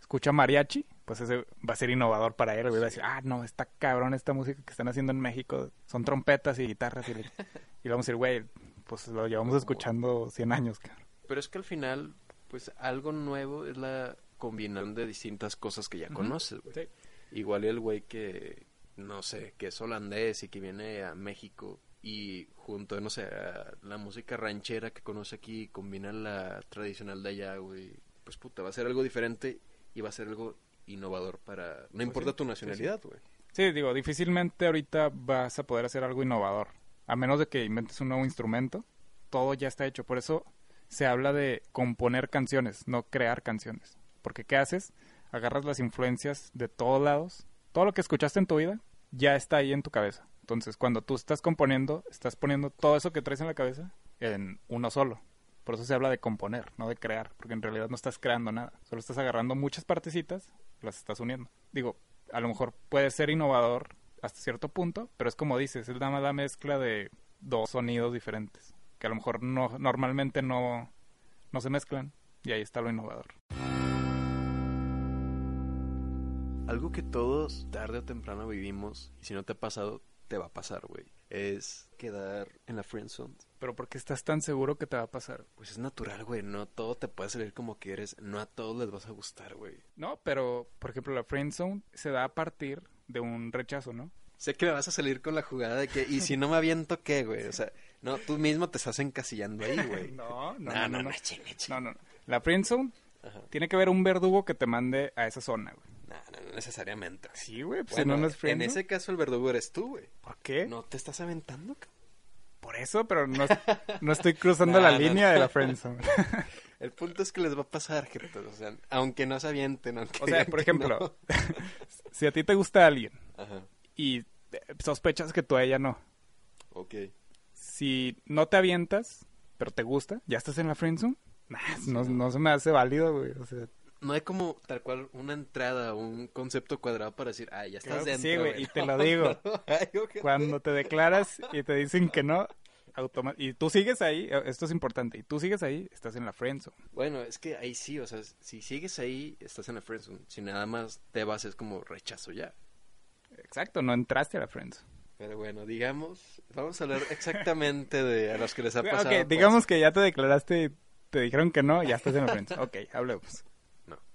escucha mariachi, pues ese va a ser innovador para él. güey. Va a decir, ah, no, está cabrón esta música que están haciendo en México. Son trompetas y guitarras. Y, le- [LAUGHS] y vamos a decir, güey, pues lo llevamos escuchando 100 años, cabrón. Pero es que al final, pues algo nuevo es la combinación de distintas cosas que ya conoces, güey. Igual el güey que, no sé, que es holandés y que viene a México y junto, no sé, a la música ranchera que conoce aquí, combina la tradicional de allá, güey. Pues puta, va a ser algo diferente y va a ser algo innovador para... No importa sí, tu sí, nacionalidad, güey. Sí, digo, difícilmente ahorita vas a poder hacer algo innovador. A menos de que inventes un nuevo instrumento, todo ya está hecho. Por eso se habla de componer canciones, no crear canciones. Porque ¿qué haces? Agarras las influencias de todos lados. Todo lo que escuchaste en tu vida ya está ahí en tu cabeza. Entonces, cuando tú estás componiendo, estás poniendo todo eso que traes en la cabeza en uno solo. Por eso se habla de componer, no de crear, porque en realidad no estás creando nada. Solo estás agarrando muchas partecitas, las estás uniendo. Digo, a lo mejor puede ser innovador hasta cierto punto, pero es como dices, es nada más la mezcla de dos sonidos diferentes, que a lo mejor no normalmente no, no se mezclan, y ahí está lo innovador. Algo que todos tarde o temprano vivimos, y si no te ha pasado, te va a pasar, güey. Es quedar en la friendzone. Pero ¿por qué estás tan seguro que te va a pasar? Pues es natural, güey. No todo te puede salir como quieres. No a todos les vas a gustar, güey. No, pero por ejemplo la friend zone se da a partir de un rechazo, ¿no? Sé que me vas a salir con la jugada de que, y si no me aviento, ¿qué, güey? O sea, no, tú mismo te estás encasillando ahí, güey. [LAUGHS] No, no, No, no, no, no. No, no, no. La friend zone Ajá. tiene que haber un verdugo que te mande a esa zona, güey. No, no, no necesariamente. Sí, güey, pues Bueno, si no, no es en ese caso el verdugo eres tú, güey. ¿Por qué? No te estás aventando, cabrón. Por eso, pero no, no estoy [LAUGHS] cruzando la línea de la friend zone. [LAUGHS] El punto es que les va a pasar, gente. O sea, aunque no se avienten, aunque O sea, por ejemplo, [LAUGHS] si a ti te gusta alguien Ajá, y eh, sospechas que tú a ella no, ok. si no te avientas, pero te gusta, ¿ya estás en la friend zone? Nah, no, no se me hace válido, güey. O sea, No hay como tal cual una entrada o un concepto cuadrado para decir, ah, ya estás Claro dentro. sí, güey, y te lo digo. [LAUGHS] Cuando te declaras y te dicen que no, y tú sigues ahí, eh, esto es importante, y tú sigues ahí, estás en la friendzone. Bueno, es que ahí sí, o sea, si sigues ahí, estás en la friendzone. Si nada más te vas, es como rechazo ya. Exacto, no entraste a la friendzone. Pero bueno, digamos, vamos a hablar exactamente de a los que les ha pasado. Ok, pues. digamos que ya te declaraste y te dijeron que no, ya estás en la friendzone. Ok, hablemos.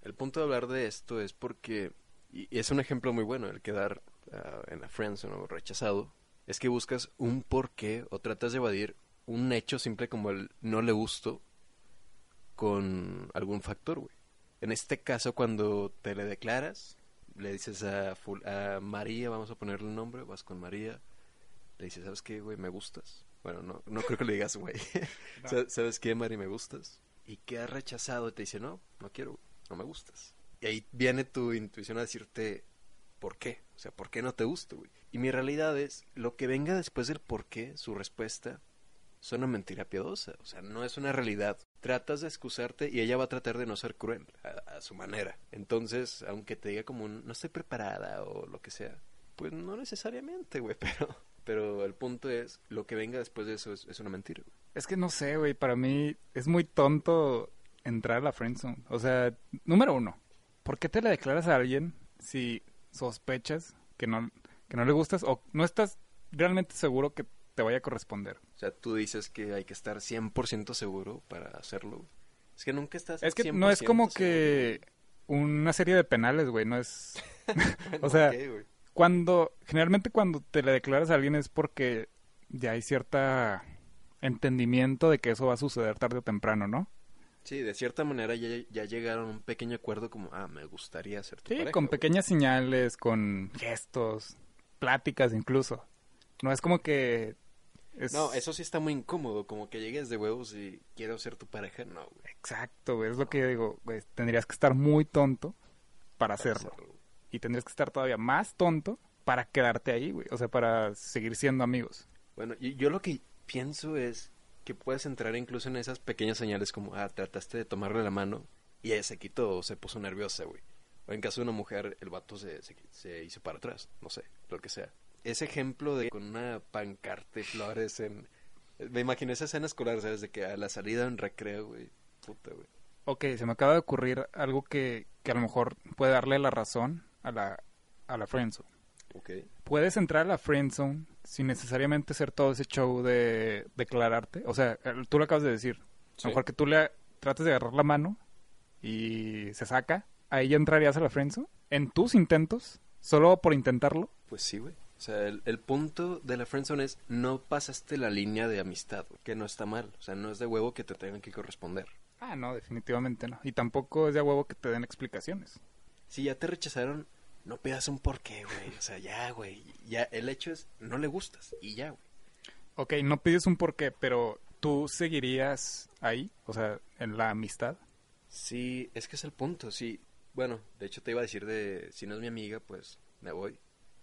El punto de hablar de esto es porque, y es un ejemplo muy bueno, el quedar ah, en la friendzone o rechazado, es que buscas un porqué o tratas de evadir un hecho simple como el no le gusto con algún factor, güey. En este caso, cuando te le declaras, le dices a, María, vamos a ponerle el nombre, vas con María, le dices, ¿sabes qué, güey? ¿Me gustas? Bueno, no, no creo que le digas, güey. [LAUGHS] ¿Sabes qué, Mari? ¿Me gustas? Y queda rechazado y te dice, no, no quiero, güey, no me gustas. Y ahí viene tu intuición a decirte, ¿por qué? O sea, ¿por qué no te gusto, güey? Y mi realidad es, lo que venga después del por qué, su respuesta, es una mentira piadosa. O sea, no es una realidad. Tratas de excusarte y ella va a tratar de no ser cruel a, su manera. Entonces, aunque te diga como un, no estoy preparada o lo que sea, pues no necesariamente, güey, [LAUGHS] pero... Pero el punto es, lo que venga después de eso es, una mentira. Es que no sé, güey, para mí es muy tonto entrar a la friendzone. O sea, número uno, ¿por qué te le declaras a alguien si sospechas que no, que no le gustas o no estás realmente seguro que te vaya a corresponder? O sea, tú dices que hay que estar 100% seguro para hacerlo. Es que nunca estás Es que no es 100% como seguro, que una serie de penales, güey, no es... [LAUGHS] [LAUGHS] o sea. Cuando, generalmente cuando te le declaras a alguien es porque ya hay cierta entendimiento de que eso va a suceder tarde o temprano, ¿no? Sí, de cierta manera ya, ya llegaron a un pequeño acuerdo como, ah, me gustaría ser tu Sí, pareja, con güey. pequeñas señales, con gestos, pláticas incluso. No es como que... es- No, eso sí está muy incómodo, como que llegues de huevos y quiero ser tu pareja, no, güey. Exacto, güey, es lo que yo digo, güey, tendrías que estar muy tonto para para hacerlo. Y tendrías que estar todavía más tonto para quedarte ahí, güey. O sea, para seguir siendo amigos. Bueno, y yo lo que pienso es que puedes entrar incluso en esas pequeñas señales como, ah, trataste de tomarle la mano y ella se quitó o se puso nerviosa, güey. O en caso de una mujer, el vato se, se, se hizo para atrás, no sé, lo que sea. Ese ejemplo de con una pancarta y flores en... Me imaginé esa escena escolar, ¿sabes? De que a la salida en recreo, güey. Puta, güey. Ok, se me acaba de ocurrir algo que, que a lo mejor puede darle la razón a la, a la. Puedes entrar a la friendzone sin necesariamente hacer todo ese show de declararte. O sea, tú lo acabas de decir. A Sí. lo mejor que tú le trates de agarrar la mano y se saca. Ahí ya entrarías a la friendzone. En tus intentos, solo por intentarlo. Pues sí, güey. O sea, el, el punto de la friendzone es no pasaste la línea de amistad, que no está mal. O sea, no es de huevo que te tengan que corresponder. Ah, no, definitivamente no. Y tampoco es de a huevo que te den explicaciones. si ya te rechazaron, no pidas un porqué, güey. O sea, ya, güey. Ya, el hecho es, no le gustas y ya, güey. Ok, no pides un porqué, pero ¿tú seguirías ahí? O sea, en la amistad. Sí, es que es el punto, sí. Bueno, de hecho te iba a decir de, si no es mi amiga, pues me voy.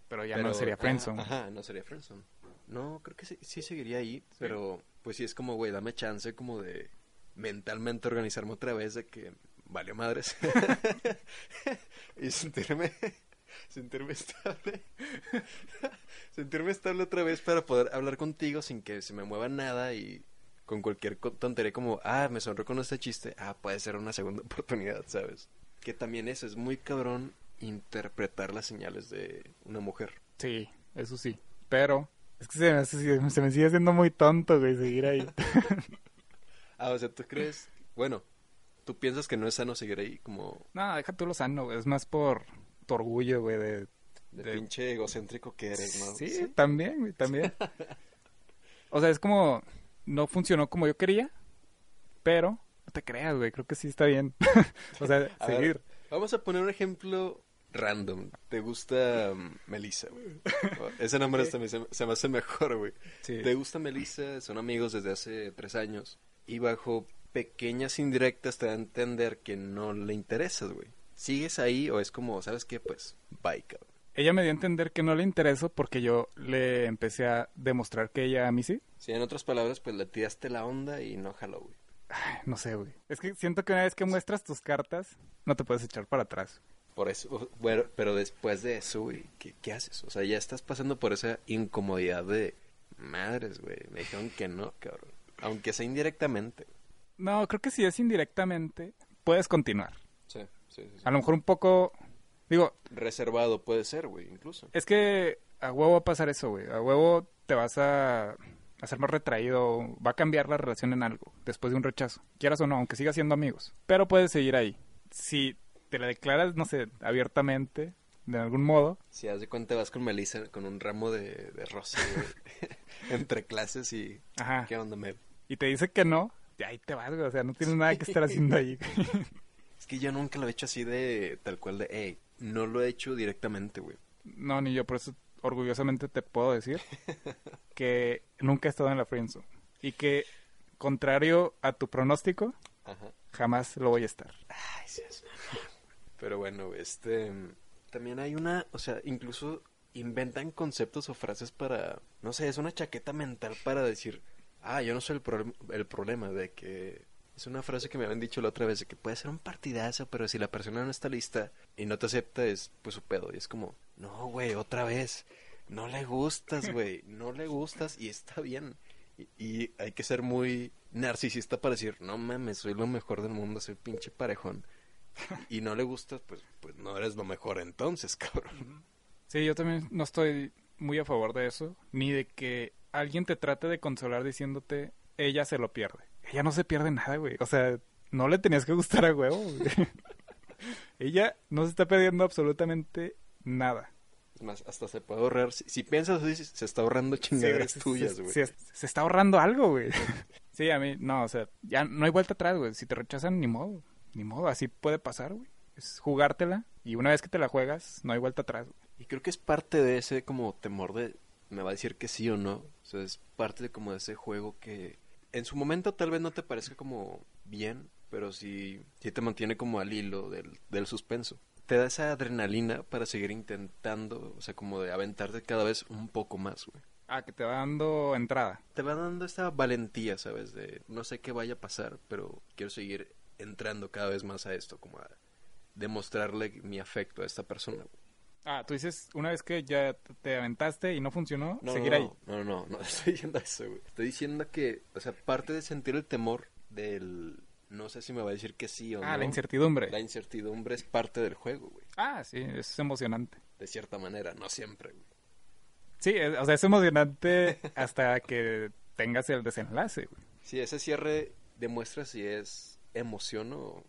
Pero ya Pero- no sería ajá, friendzone. Ajá, no sería friendzone. No, creo que sí, sí seguiría ahí, pero pues sí es como, güey, dame chance como de mentalmente organizarme otra vez de que valió madres. [LAUGHS] [LAUGHS] y sentirme sentirme [LAUGHS] estable. sentirme estable otra vez para poder hablar contigo sin que se me mueva nada y con cualquier tontería como, ah, me sonró con este chiste, ah, puede ser una segunda [LAUGHS] oportunidad, ¿sabes? Que también eso, es muy cabrón interpretar las señales de una mujer. Sí, eso sí. Pero es que se me, hace- se me sigue haciendo muy tonto, güey, seguir ahí. [LAUGHS] Ah, o sea, ¿tú crees? Bueno, ¿tú piensas que no es sano seguir ahí como no, deja tú lo sano, güey. Es más por tu orgullo, güey, de... de, De- pinche egocéntrico que eres, no? Sí, también, güey, también. o sea, es como... No funcionó como yo quería, pero... No te creas, güey, creo que sí está bien. [LAUGHS] o sea, [LAUGHS] A ver, seguir. vamos a poner un ejemplo random. ¿Te gusta um, Melissa, güey? [LAUGHS] Ese nombre hasta me- se, se me hace mejor, güey. Sí. ¿Te gusta Melissa? Son amigos desde hace tres años. Y bajo pequeñas indirectas te da a entender que no le interesas, güey. ¿Sigues ahí o es como, ¿sabes qué? Pues, bye, cabrón. Ella me dio a entender que no le intereso porque yo le empecé a demostrar que ella a mí sí. Sí, en otras palabras, pues le tiraste la onda y no jaló, güey. Ay, no sé, güey. Es que siento que una vez que muestras tus cartas, no te puedes echar para atrás. Por eso, bueno, pero después de eso, güey, ¿qué, qué haces? O sea, ya estás pasando por esa incomodidad de madres, güey. Me dijeron que no, cabrón. Aunque sea indirectamente. No, creo que si es indirectamente, puedes continuar. Sí, sí, sí. A lo mejor un poco... Digo, Reservado puede ser, güey, incluso. es que a huevo va a pasar eso, güey. A huevo te vas a hacer más retraído, va a cambiar la relación en algo después de un rechazo. Quieras o no, aunque sigas siendo amigos. Pero puedes seguir ahí. Si te la declaras, no sé, abiertamente, de algún modo, Si haz de cuenta vas con Melissa con un ramo de, de rosa, [LAUGHS] entre clases y... ajá, ¿Qué onda, Mel? y te dice que no, de ahí te vas, güey. O sea, no tienes nada que estar [LAUGHS] haciendo ahí. [LAUGHS] Es que yo nunca lo he hecho así de tal cual de, hey, no lo he hecho directamente, güey. No, ni yo, por eso orgullosamente te puedo decir [LAUGHS] que nunca he estado en la friendzone. Y que, contrario a tu pronóstico, Ajá. jamás lo voy a estar. Ay, seas mamón. Pero bueno, este... También hay una... O sea, incluso inventan conceptos o frases para... No sé, es una chaqueta mental para decir... Ah, yo no soy el, el problema de que... Es una frase que me habían dicho la otra vez de que puede ser un partidazo, pero si la persona no está lista y no te acepta, es pues su pedo. Y es como, no, güey, otra vez. No le gustas, [LAUGHS] güey. No le gustas y está bien. Y, y hay que ser muy narcisista para decir, no mames, soy lo mejor del mundo, soy pinche parejón. Y no le gustas, pues, pues no eres lo mejor entonces, [LAUGHS] cabrón. Sí, yo también no estoy muy a favor de eso, ni de que alguien te trate de consolar diciéndote, ella se lo pierde. Ella no se pierde nada, güey. O sea, no le tenías que gustar a huevo, güey. [LAUGHS] ella no se está perdiendo absolutamente nada. Es más, hasta se puede ahorrar. Si, si piensas así, se está ahorrando chingaderas Sí, tuyas, se- güey. Se, se está ahorrando algo, güey. [LAUGHS] Sí, a mí, no, o sea, ya no hay vuelta atrás, güey. Si te rechazan, ni modo. Ni modo, así puede pasar, güey. Es jugártela y una vez que te la juegas, no hay vuelta atrás. güey. Y creo que es parte de ese como temor de me va a decir que sí o no. O sea, es parte de como de ese juego que en su momento tal vez no te parezca como bien, pero sí, sí te mantiene como al hilo del, del suspenso. Te da esa adrenalina para seguir intentando, o sea, como de aventarte cada vez un poco más, güey. Ah, que te va dando entrada. Te va dando esta valentía, ¿sabes? De no sé qué vaya a pasar, pero quiero seguir entrando cada vez más a esto, como a demostrarle mi afecto a esta persona. güey. Ah, tú dices, una vez que ya te aventaste y no funcionó, No, seguir no, ahí. No, no, no, [LAUGHS] no estoy diciendo eso, güey. Estoy diciendo que, o sea, parte de sentir el temor del... No sé si me va a decir que sí o no. Ah, la incertidumbre. La incertidumbre es parte del juego, güey. Ah, sí, es emocionante. De cierta manera, no siempre, güey. Sí, es- o sea, es emocionante hasta que tengas el desenlace, güey. Si ese cierre demuestra si es emoción o...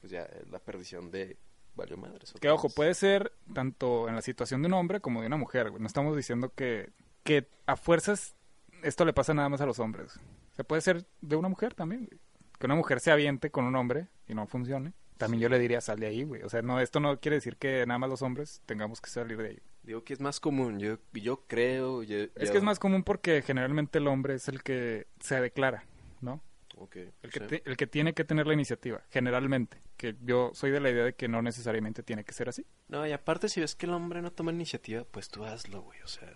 Pues ya, la perdición de... Valió madres. Que ojo, puede ser tanto en la situación de un hombre como de una mujer, güey. No estamos diciendo que, que a fuerzas esto le pasa nada más a los hombres. Se puede ser de una mujer también, güey. Que una mujer se aviente con un hombre y no funcione. también yo le diría sal de ahí, güey. O sea, no, esto no quiere decir que nada más los hombres tengamos que salir de ahí. Digo que es más común, yo, yo creo... yo- Es que es más común porque generalmente el hombre es el que se declara, ¿no? El que, sí. el que tiene que tener la iniciativa, generalmente. Que yo soy de la idea de que no necesariamente tiene que ser así. No, y aparte si ves que el hombre no toma iniciativa, pues tú hazlo, güey. O sea,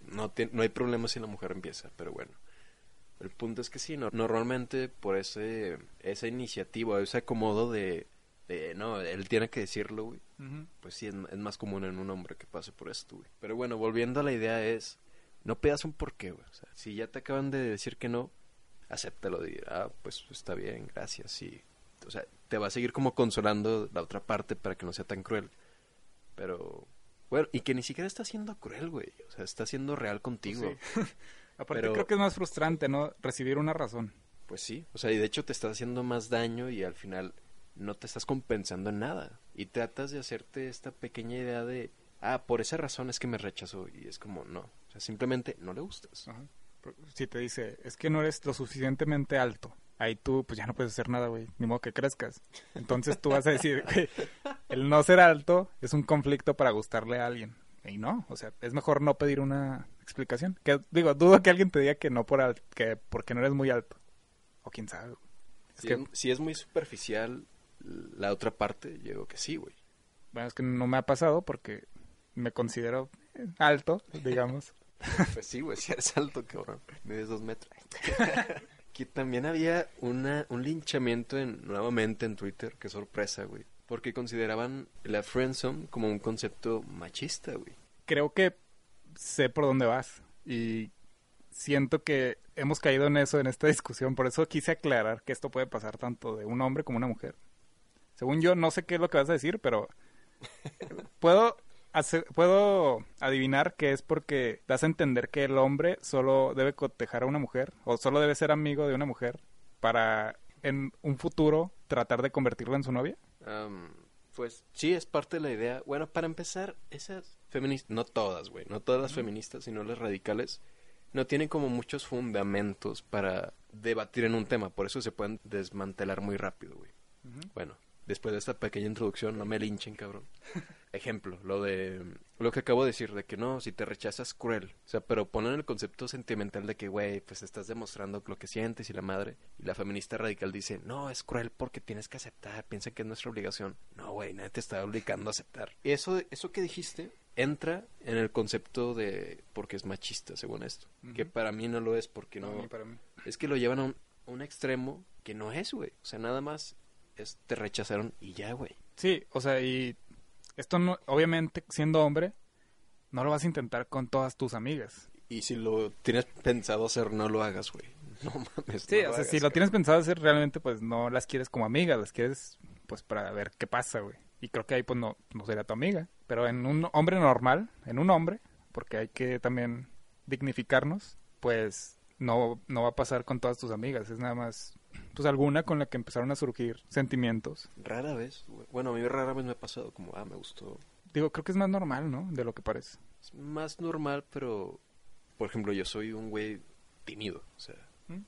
no, te- no hay problema si la mujer empieza, pero bueno. El punto es que sí, no- normalmente por ese esa iniciativa, ese acomodo de, de, no, él tiene que decirlo, güey. Pues sí, es, es más común en un hombre que pase por esto, güey. Pero bueno, volviendo a la idea es, no pidas un porqué, güey. O sea, si ya te acaban de decir que no, acéptalo, di, ah, pues está bien, gracias, y... O sea, te va a seguir como consolando la otra parte para que no sea tan cruel. Pero, bueno, y que ni siquiera está siendo cruel, güey. O sea, está siendo real contigo. Sí. [LAUGHS] Aparte Pero- creo que es más frustrante, ¿no? Recibir una razón. Pues sí, o sea, y de hecho te está haciendo más daño y al final no te estás compensando en nada. Y tratas de hacerte esta pequeña idea de, ah, por esa razón es que me rechazó. Y es como, no, o sea, simplemente no le gustas. Ajá. Si te dice, es que no eres lo suficientemente alto, ahí tú pues ya no puedes hacer nada, güey, ni modo que crezcas. Entonces tú vas a decir, [LAUGHS] güey, el no ser alto es un conflicto para gustarle a alguien. Y no, o sea, es mejor no pedir una explicación. Que digo, dudo que alguien te diga que no por al- que porque no eres muy alto. O quién sabe. Es Si, que, es, si es muy superficial la otra parte, yo digo que sí, güey. bueno, es que no me ha pasado porque me considero eh, alto, digamos. [LAUGHS] Pues sí, güey, si eres alto, cabrón. Mides dos metros. [LAUGHS] que también había una, un linchamiento en, nuevamente en Twitter, qué sorpresa, güey. Porque consideraban la friendzone como un concepto machista, güey. creo que sé por dónde vas y siento que hemos caído en eso en esta discusión, por eso quise aclarar que esto puede pasar tanto de un hombre como una mujer. Según yo, no sé qué es lo que vas a decir, pero [LAUGHS] puedo puedo adivinar que es porque das a entender que el hombre solo debe cotejar a una mujer o solo debe ser amigo de una mujer para en un futuro tratar de convertirla en su novia. Pues sí, es parte de la idea. Bueno, para empezar, esas feministas, no todas, güey, no todas las feministas, sino las radicales, no tienen como muchos fundamentos para debatir en un tema, por eso se pueden desmantelar muy rápido, güey. Bueno, después de esta pequeña introducción, no me linchen, cabrón. [LAUGHS] Ejemplo, lo de lo que acabo de decir, de que no, si te rechazas cruel. O sea, pero ponen el concepto sentimental de que, güey, pues estás demostrando lo que sientes y la madre. Y la feminista radical dice, no, es cruel porque tienes que aceptar, piensa que es nuestra obligación. No, güey, nadie te está obligando a aceptar. Y eso, eso que dijiste entra en el concepto de porque es machista, según esto. Que para mí no lo es porque no... No, ni para mí. Es que lo llevan a un, a un extremo que no es, güey. O sea, nada más es te rechazaron y ya, güey. Sí, o sea, y esto no, obviamente siendo hombre, no lo vas a intentar con todas tus amigas. Y si lo tienes pensado hacer, no lo hagas, güey. [LAUGHS] No mames. Sí, no o sea, hagas, si lo tienes pensado hacer realmente, pues no las quieres como amigas, las quieres pues para ver qué pasa, güey. Y creo que ahí pues no, no sería tu amiga. Pero en un hombre normal, en un hombre, porque hay que también dignificarnos, pues no, no va a pasar con todas tus amigas. Es nada más, pues alguna con la que empezaron a surgir sentimientos. Rara vez. Bueno, a mí rara vez me ha pasado como, ah, me gustó. Digo, creo que es más normal, ¿no? De lo que parece. Es más normal, pero... Por ejemplo, yo soy un güey tímido, o sea... ¿Mm?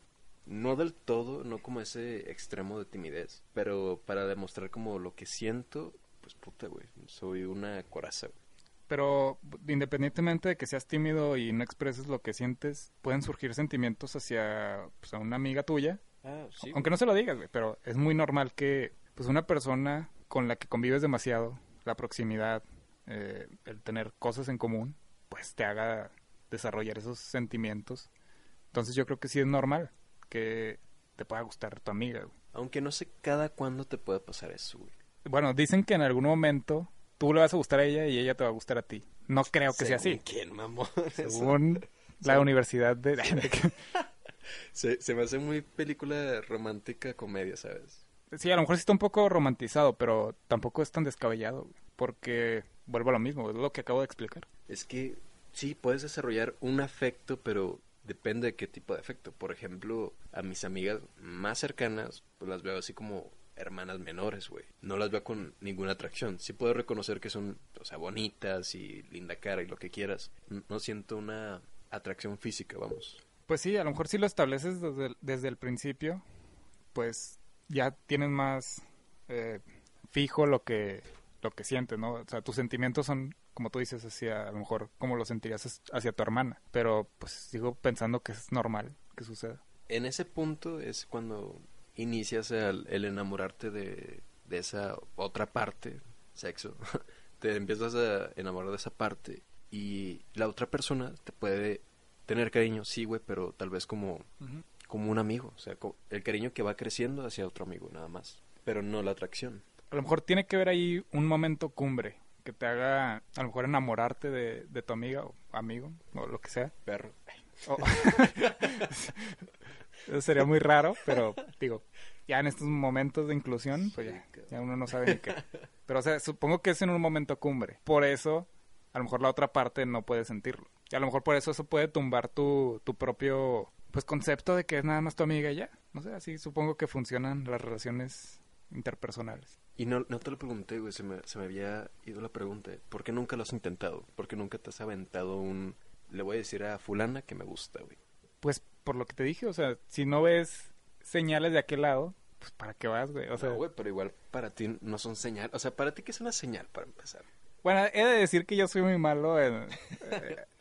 No del todo, no como ese extremo de timidez, pero para demostrar como lo que siento, pues puta, güey, soy una coraza, güey. Pero independientemente de que seas tímido y no expreses lo que sientes, pueden surgir sentimientos hacia pues, a una amiga tuya. Ah, sí. Aunque no se lo digas, güey, pero es muy normal que pues una persona con la que convives demasiado, la proximidad, eh, el tener cosas en común, pues te haga desarrollar esos sentimientos. Entonces yo creo que sí es normal que te pueda gustar tu amiga. güey. Aunque no sé cada cuándo te puede pasar eso, güey. Bueno, dicen que en algún momento tú le vas a gustar a ella y ella te va a gustar a ti. No creo que sea así. ¿Quién, mamón? [LAUGHS] Según [LAUGHS] la Según- universidad de... [LAUGHS] Se, se me hace muy película romántica comedia, ¿sabes? sí, a lo mejor sí está un poco romantizado, pero tampoco es tan descabellado. Porque vuelvo a lo mismo, es lo que acabo de explicar. Es que sí, puedes desarrollar un afecto, pero depende de qué tipo de afecto. Por ejemplo, a mis amigas más cercanas, pues las veo así como hermanas menores, güey. No las veo con ninguna atracción. Sí puedo reconocer que son, o sea, bonitas y linda cara y lo que quieras. No siento una atracción física, vamos. Pues sí, a lo mejor si lo estableces desde el, desde el principio, pues ya tienes más eh, fijo lo que lo que sientes, ¿no? O sea, tus sentimientos son, como tú dices, hacia, a lo mejor, como lo sentirías hacia tu hermana. Pero, pues, sigo pensando que es normal que suceda. En ese punto es cuando inicias el, el enamorarte de, de esa otra parte, sexo. [LAUGHS] te empiezas a enamorar de esa parte y la otra persona te puede tener cariño, sí, güey, pero tal vez como, como un amigo. O sea, el cariño que va creciendo hacia otro amigo, nada más. Pero no la atracción. A lo mejor tiene que ver ahí un momento cumbre que te haga, a lo mejor, enamorarte de, de tu amiga o amigo, o lo que sea. Perro. [LAUGHS] Eso sería muy raro, pero digo, ya en estos momentos de inclusión, pues ya, ya uno no sabe ni qué. Pero, o sea, supongo que es en un momento cumbre. Por eso, a lo mejor la otra parte no puede sentirlo. Y a lo mejor por eso eso puede tumbar tu, tu propio, pues, concepto de que es nada más tu amiga y ya. No sé, así supongo que funcionan las relaciones interpersonales. Y no, no te lo pregunté, güey, se me, se me había ido la pregunta. ¿Por qué nunca lo has intentado? ¿Por qué nunca te has aventado un... Le voy a decir a fulana que me gusta, güey. Pues, por lo que te dije, o sea, si no ves señales de aquel lado, pues, ¿para qué vas, güey? O sea, no, güey, pero igual para ti no son señal. O sea, para ti, ¿qué es una señal para empezar? Bueno, he de decir que yo soy muy malo en, eh, [LAUGHS]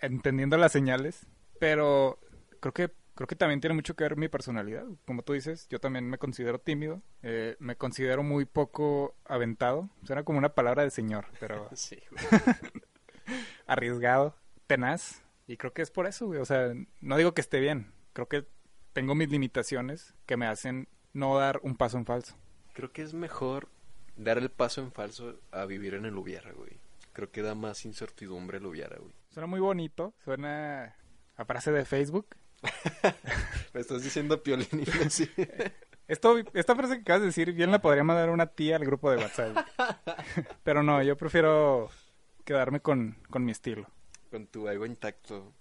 entendiendo las señales, pero creo que creo que también tiene mucho que ver mi personalidad. Como tú dices, yo también me considero tímido, eh, me considero muy poco aventado. Suena como una palabra de señor, pero [LAUGHS] Sí, [LAUGHS] arriesgado, tenaz. Y creo que es por eso, güey. O sea, no digo que esté bien. Creo que tengo mis limitaciones que me hacen no dar un paso en falso. Creo que es mejor dar el paso en falso a vivir en el hubiera, güey. Creo que da más incertidumbre el hubiera, güey. Suena muy bonito, suena a frase de Facebook. [LAUGHS] Me estás diciendo piolín y. [LAUGHS] Esto, esta frase que acabas de decir, bien la podría mandar una tía al grupo de WhatsApp. [LAUGHS] Pero no, yo prefiero quedarme con, con mi estilo. Con tu ego intacto.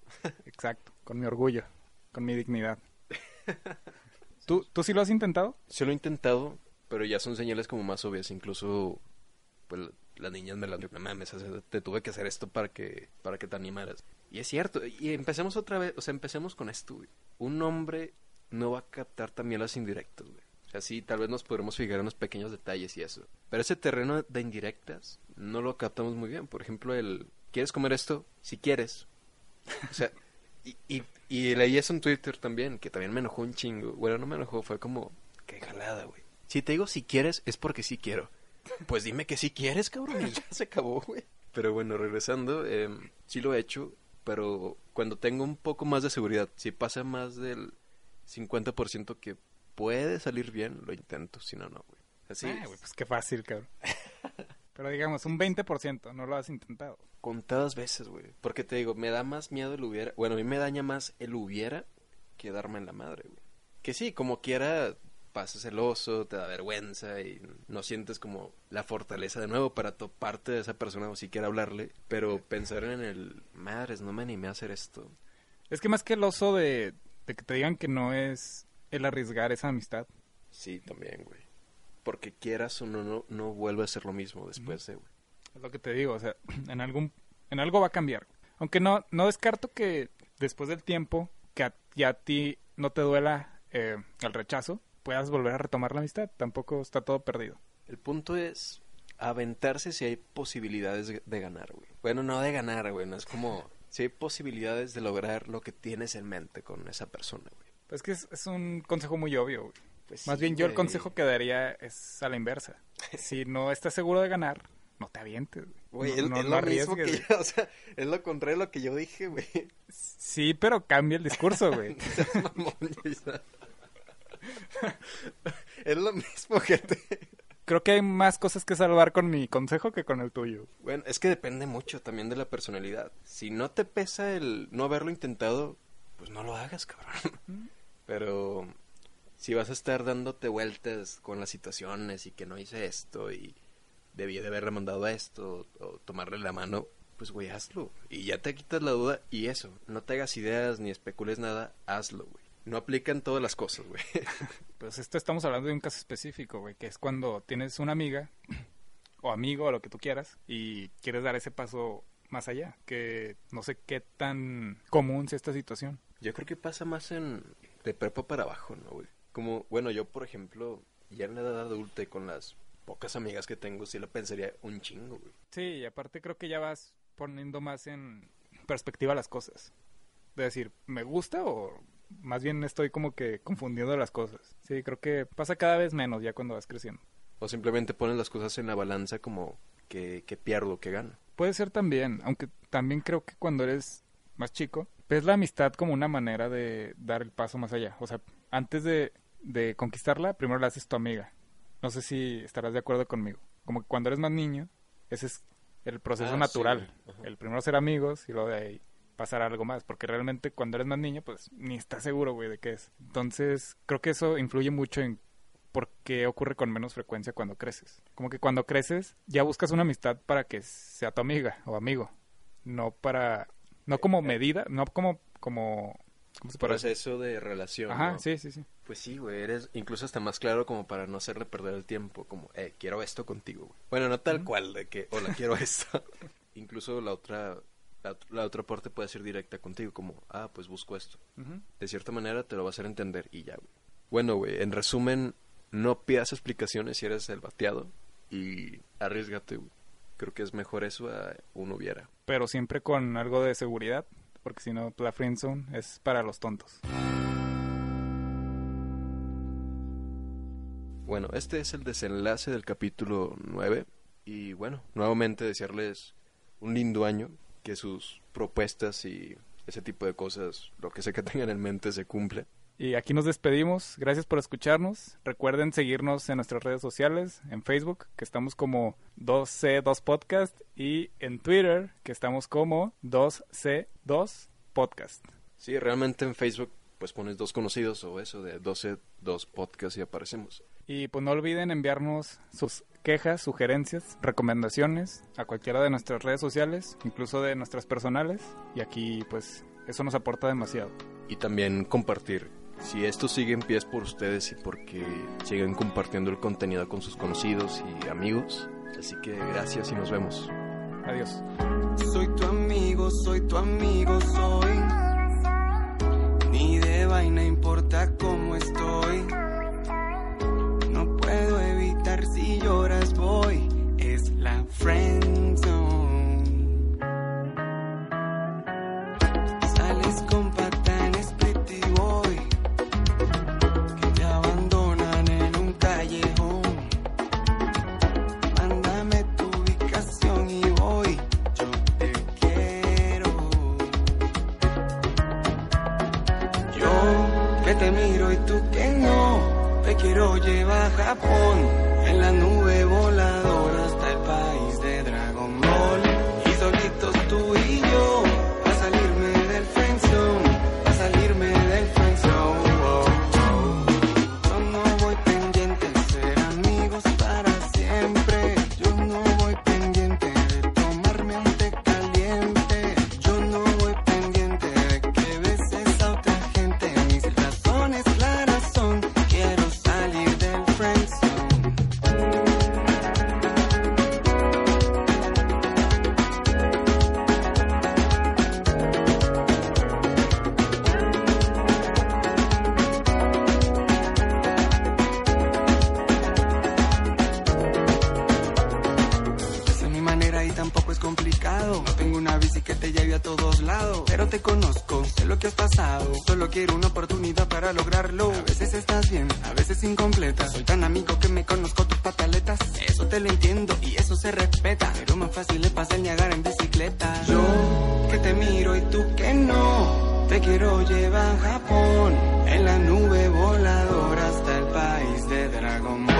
Exacto, con mi orgullo, con mi dignidad. ¿Tú, ¿Tú sí lo has intentado? Sí lo he intentado, pero ya son señales como más obvias. Incluso, pues, las niñas me las no mames, te tuve que hacer esto para que, para que te animaras. Y es cierto, y empecemos otra vez, o sea, empecemos con esto. Un hombre no va a captar también las indirectas, güey. O sea, sí, tal vez nos podremos fijar en los pequeños detalles y eso. Pero ese terreno de indirectas no lo captamos muy bien. Por ejemplo, el, ¿quieres comer esto? Si quieres. O sea, y, y, y leí eso en Twitter también, que también me enojó un chingo. Bueno, no me enojó, fue como, qué jalada, güey. Si te digo si quieres, es porque sí quiero. Pues dime que sí quieres, cabrón, y ya se acabó, güey. Pero bueno, regresando, eh, sí lo he hecho, pero cuando tengo un poco más de seguridad, si pasa más del 50% que puede salir bien, lo intento, si no, no, güey. Así, Ah, güey, pues qué fácil, cabrón. [LAUGHS] Pero digamos, un 20% no lo has intentado. contadas veces, güey. Porque te digo, me da más miedo el hubiera. Bueno, a mí me daña más el hubiera que darme en la madre, güey. Que sí, como quiera, pasas celoso, te da vergüenza y no sientes como la fortaleza de nuevo para toparte de esa persona o siquiera hablarle. Pero pensar en el, madres, no me animé a hacer esto. Es que más que el oso de, de que te digan que no es el arriesgar esa amistad. Sí, también, güey. Porque quieras o no, no, no vuelve a ser lo mismo después de, güey. Es lo que te digo, o sea, [CLEARS THROAT] en algún en algo va a cambiar. Aunque no no descarto que después del tiempo que a, ya a ti no te duela eh, el rechazo, puedas volver a retomar la amistad. Tampoco está todo perdido. El punto es aventarse si hay posibilidades de- ganar, güey. Bueno, no de ganar, güey, no es como si hay posibilidades de lograr lo que tienes en mente con esa persona, güey. Pues que es, es un consejo muy obvio, güey. Pues Más sí, bien yo el güey. consejo que daría es a la inversa. [LAUGHS] Si no estás seguro de ganar, no te avientes, Güey, No- es, no es lo lo mismo que yo, [LAUGHS] o sea, es lo contrario de lo que yo dije, güey. Sí, pero cambia el discurso, güey. [LAUGHS] [LAUGHS] Es lo mismo, gente. Creo que hay más cosas que salvar con mi consejo que con el tuyo. Bueno, es que depende mucho también de la personalidad. Si no te pesa el no haberlo intentado, pues no lo hagas, cabrón. [LAUGHS] Pero si vas a estar dándote vueltas con las situaciones y que no hice esto y debí de haberle mandado a esto o tomarle la mano, pues güey, hazlo. Y ya te quitas la duda y eso, no te hagas ideas ni especules nada, hazlo, güey. No aplican todas las cosas, güey. [LAUGHS] Pues esto estamos hablando de un caso específico, güey, que es cuando tienes una amiga [CLEARS THROAT] o amigo o lo que tú quieras y quieres dar ese paso más allá, que no sé qué tan común sea esta situación. Yo creo que pasa más en de prepa para abajo, ¿no, güey? Como, bueno, yo, por ejemplo, ya en la edad adulta y con las pocas amigas que tengo, sí lo pensaría un chingo, güey. Sí, y aparte creo que ya vas poniendo más en perspectiva las cosas. De decir, ¿me gusta o más bien estoy como que confundiendo las cosas? Sí, creo que pasa cada vez menos ya cuando vas creciendo. O simplemente pones las cosas en la balanza como que, que pierdo, que gano. Puede ser también, aunque también creo que cuando eres más chico, ves la amistad como una manera de dar el paso más allá. O sea, antes de, de conquistarla, primero la haces tu amiga. No sé si estarás de acuerdo conmigo. Como que cuando eres más niño, ese es el proceso Ah, natural. sí. El primero ser amigos y luego de ahí pasar algo más. Porque realmente cuando eres más niño, pues ni estás seguro, güey, de qué es. Entonces, creo que eso influye mucho en por qué ocurre con menos frecuencia cuando creces. Como que cuando creces, ya buscas una amistad para que sea tu amiga o amigo. No para... No como medida, no como... como ¿Cómo se? Proceso de relación. Ajá, ¿no? sí, sí, sí. Pues sí, güey, eres incluso hasta más claro como para no hacerle perder el tiempo, como, eh, quiero esto contigo, güey. Bueno, no tal cual, de que, hola, quiero [LAUGHS] esto. incluso la otra, la, la otra parte puede ser directa contigo, como, ah, pues busco esto. De cierta manera te lo va a hacer entender y ya, güey. Bueno, güey, en resumen, no pidas explicaciones si eres el bateado y arriesgate, güey. Creo que es mejor eso a un hubiera. Pero siempre con algo de seguridad, porque si no, la friendzone es para los tontos. Bueno, este es el desenlace del capítulo 9 y bueno, nuevamente desearles un lindo año, que sus propuestas y ese tipo de cosas, lo que sea que [LAUGHS] tengan en mente se cumple. Y aquí nos despedimos. Gracias por escucharnos. Recuerden seguirnos en nuestras redes sociales, en Facebook, que estamos como 2C2 Podcast, y en Twitter, que estamos como 2C2 Podcast. Sí, realmente en Facebook pues pones dos conocidos o eso de 12, dos podcasts y aparecemos. Y pues no olviden enviarnos sus quejas, sugerencias, recomendaciones a cualquiera de nuestras redes sociales, incluso de nuestras personales. Y aquí pues eso nos aporta demasiado. Y también compartir. Si esto sigue en pie es por ustedes y porque siguen compartiendo el contenido con sus conocidos y amigos. Así que gracias y nos vemos. Adiós. Soy tu amigo, soy tu amigo, soy. Ni de vaina importa cómo Es Entiendo y eso se respeta. Pero más fácil es pasar Niagara en bicicleta. Yo que te miro y tú que no. Te quiero llevar a Japón. En la nube voladora hasta el país de Dragon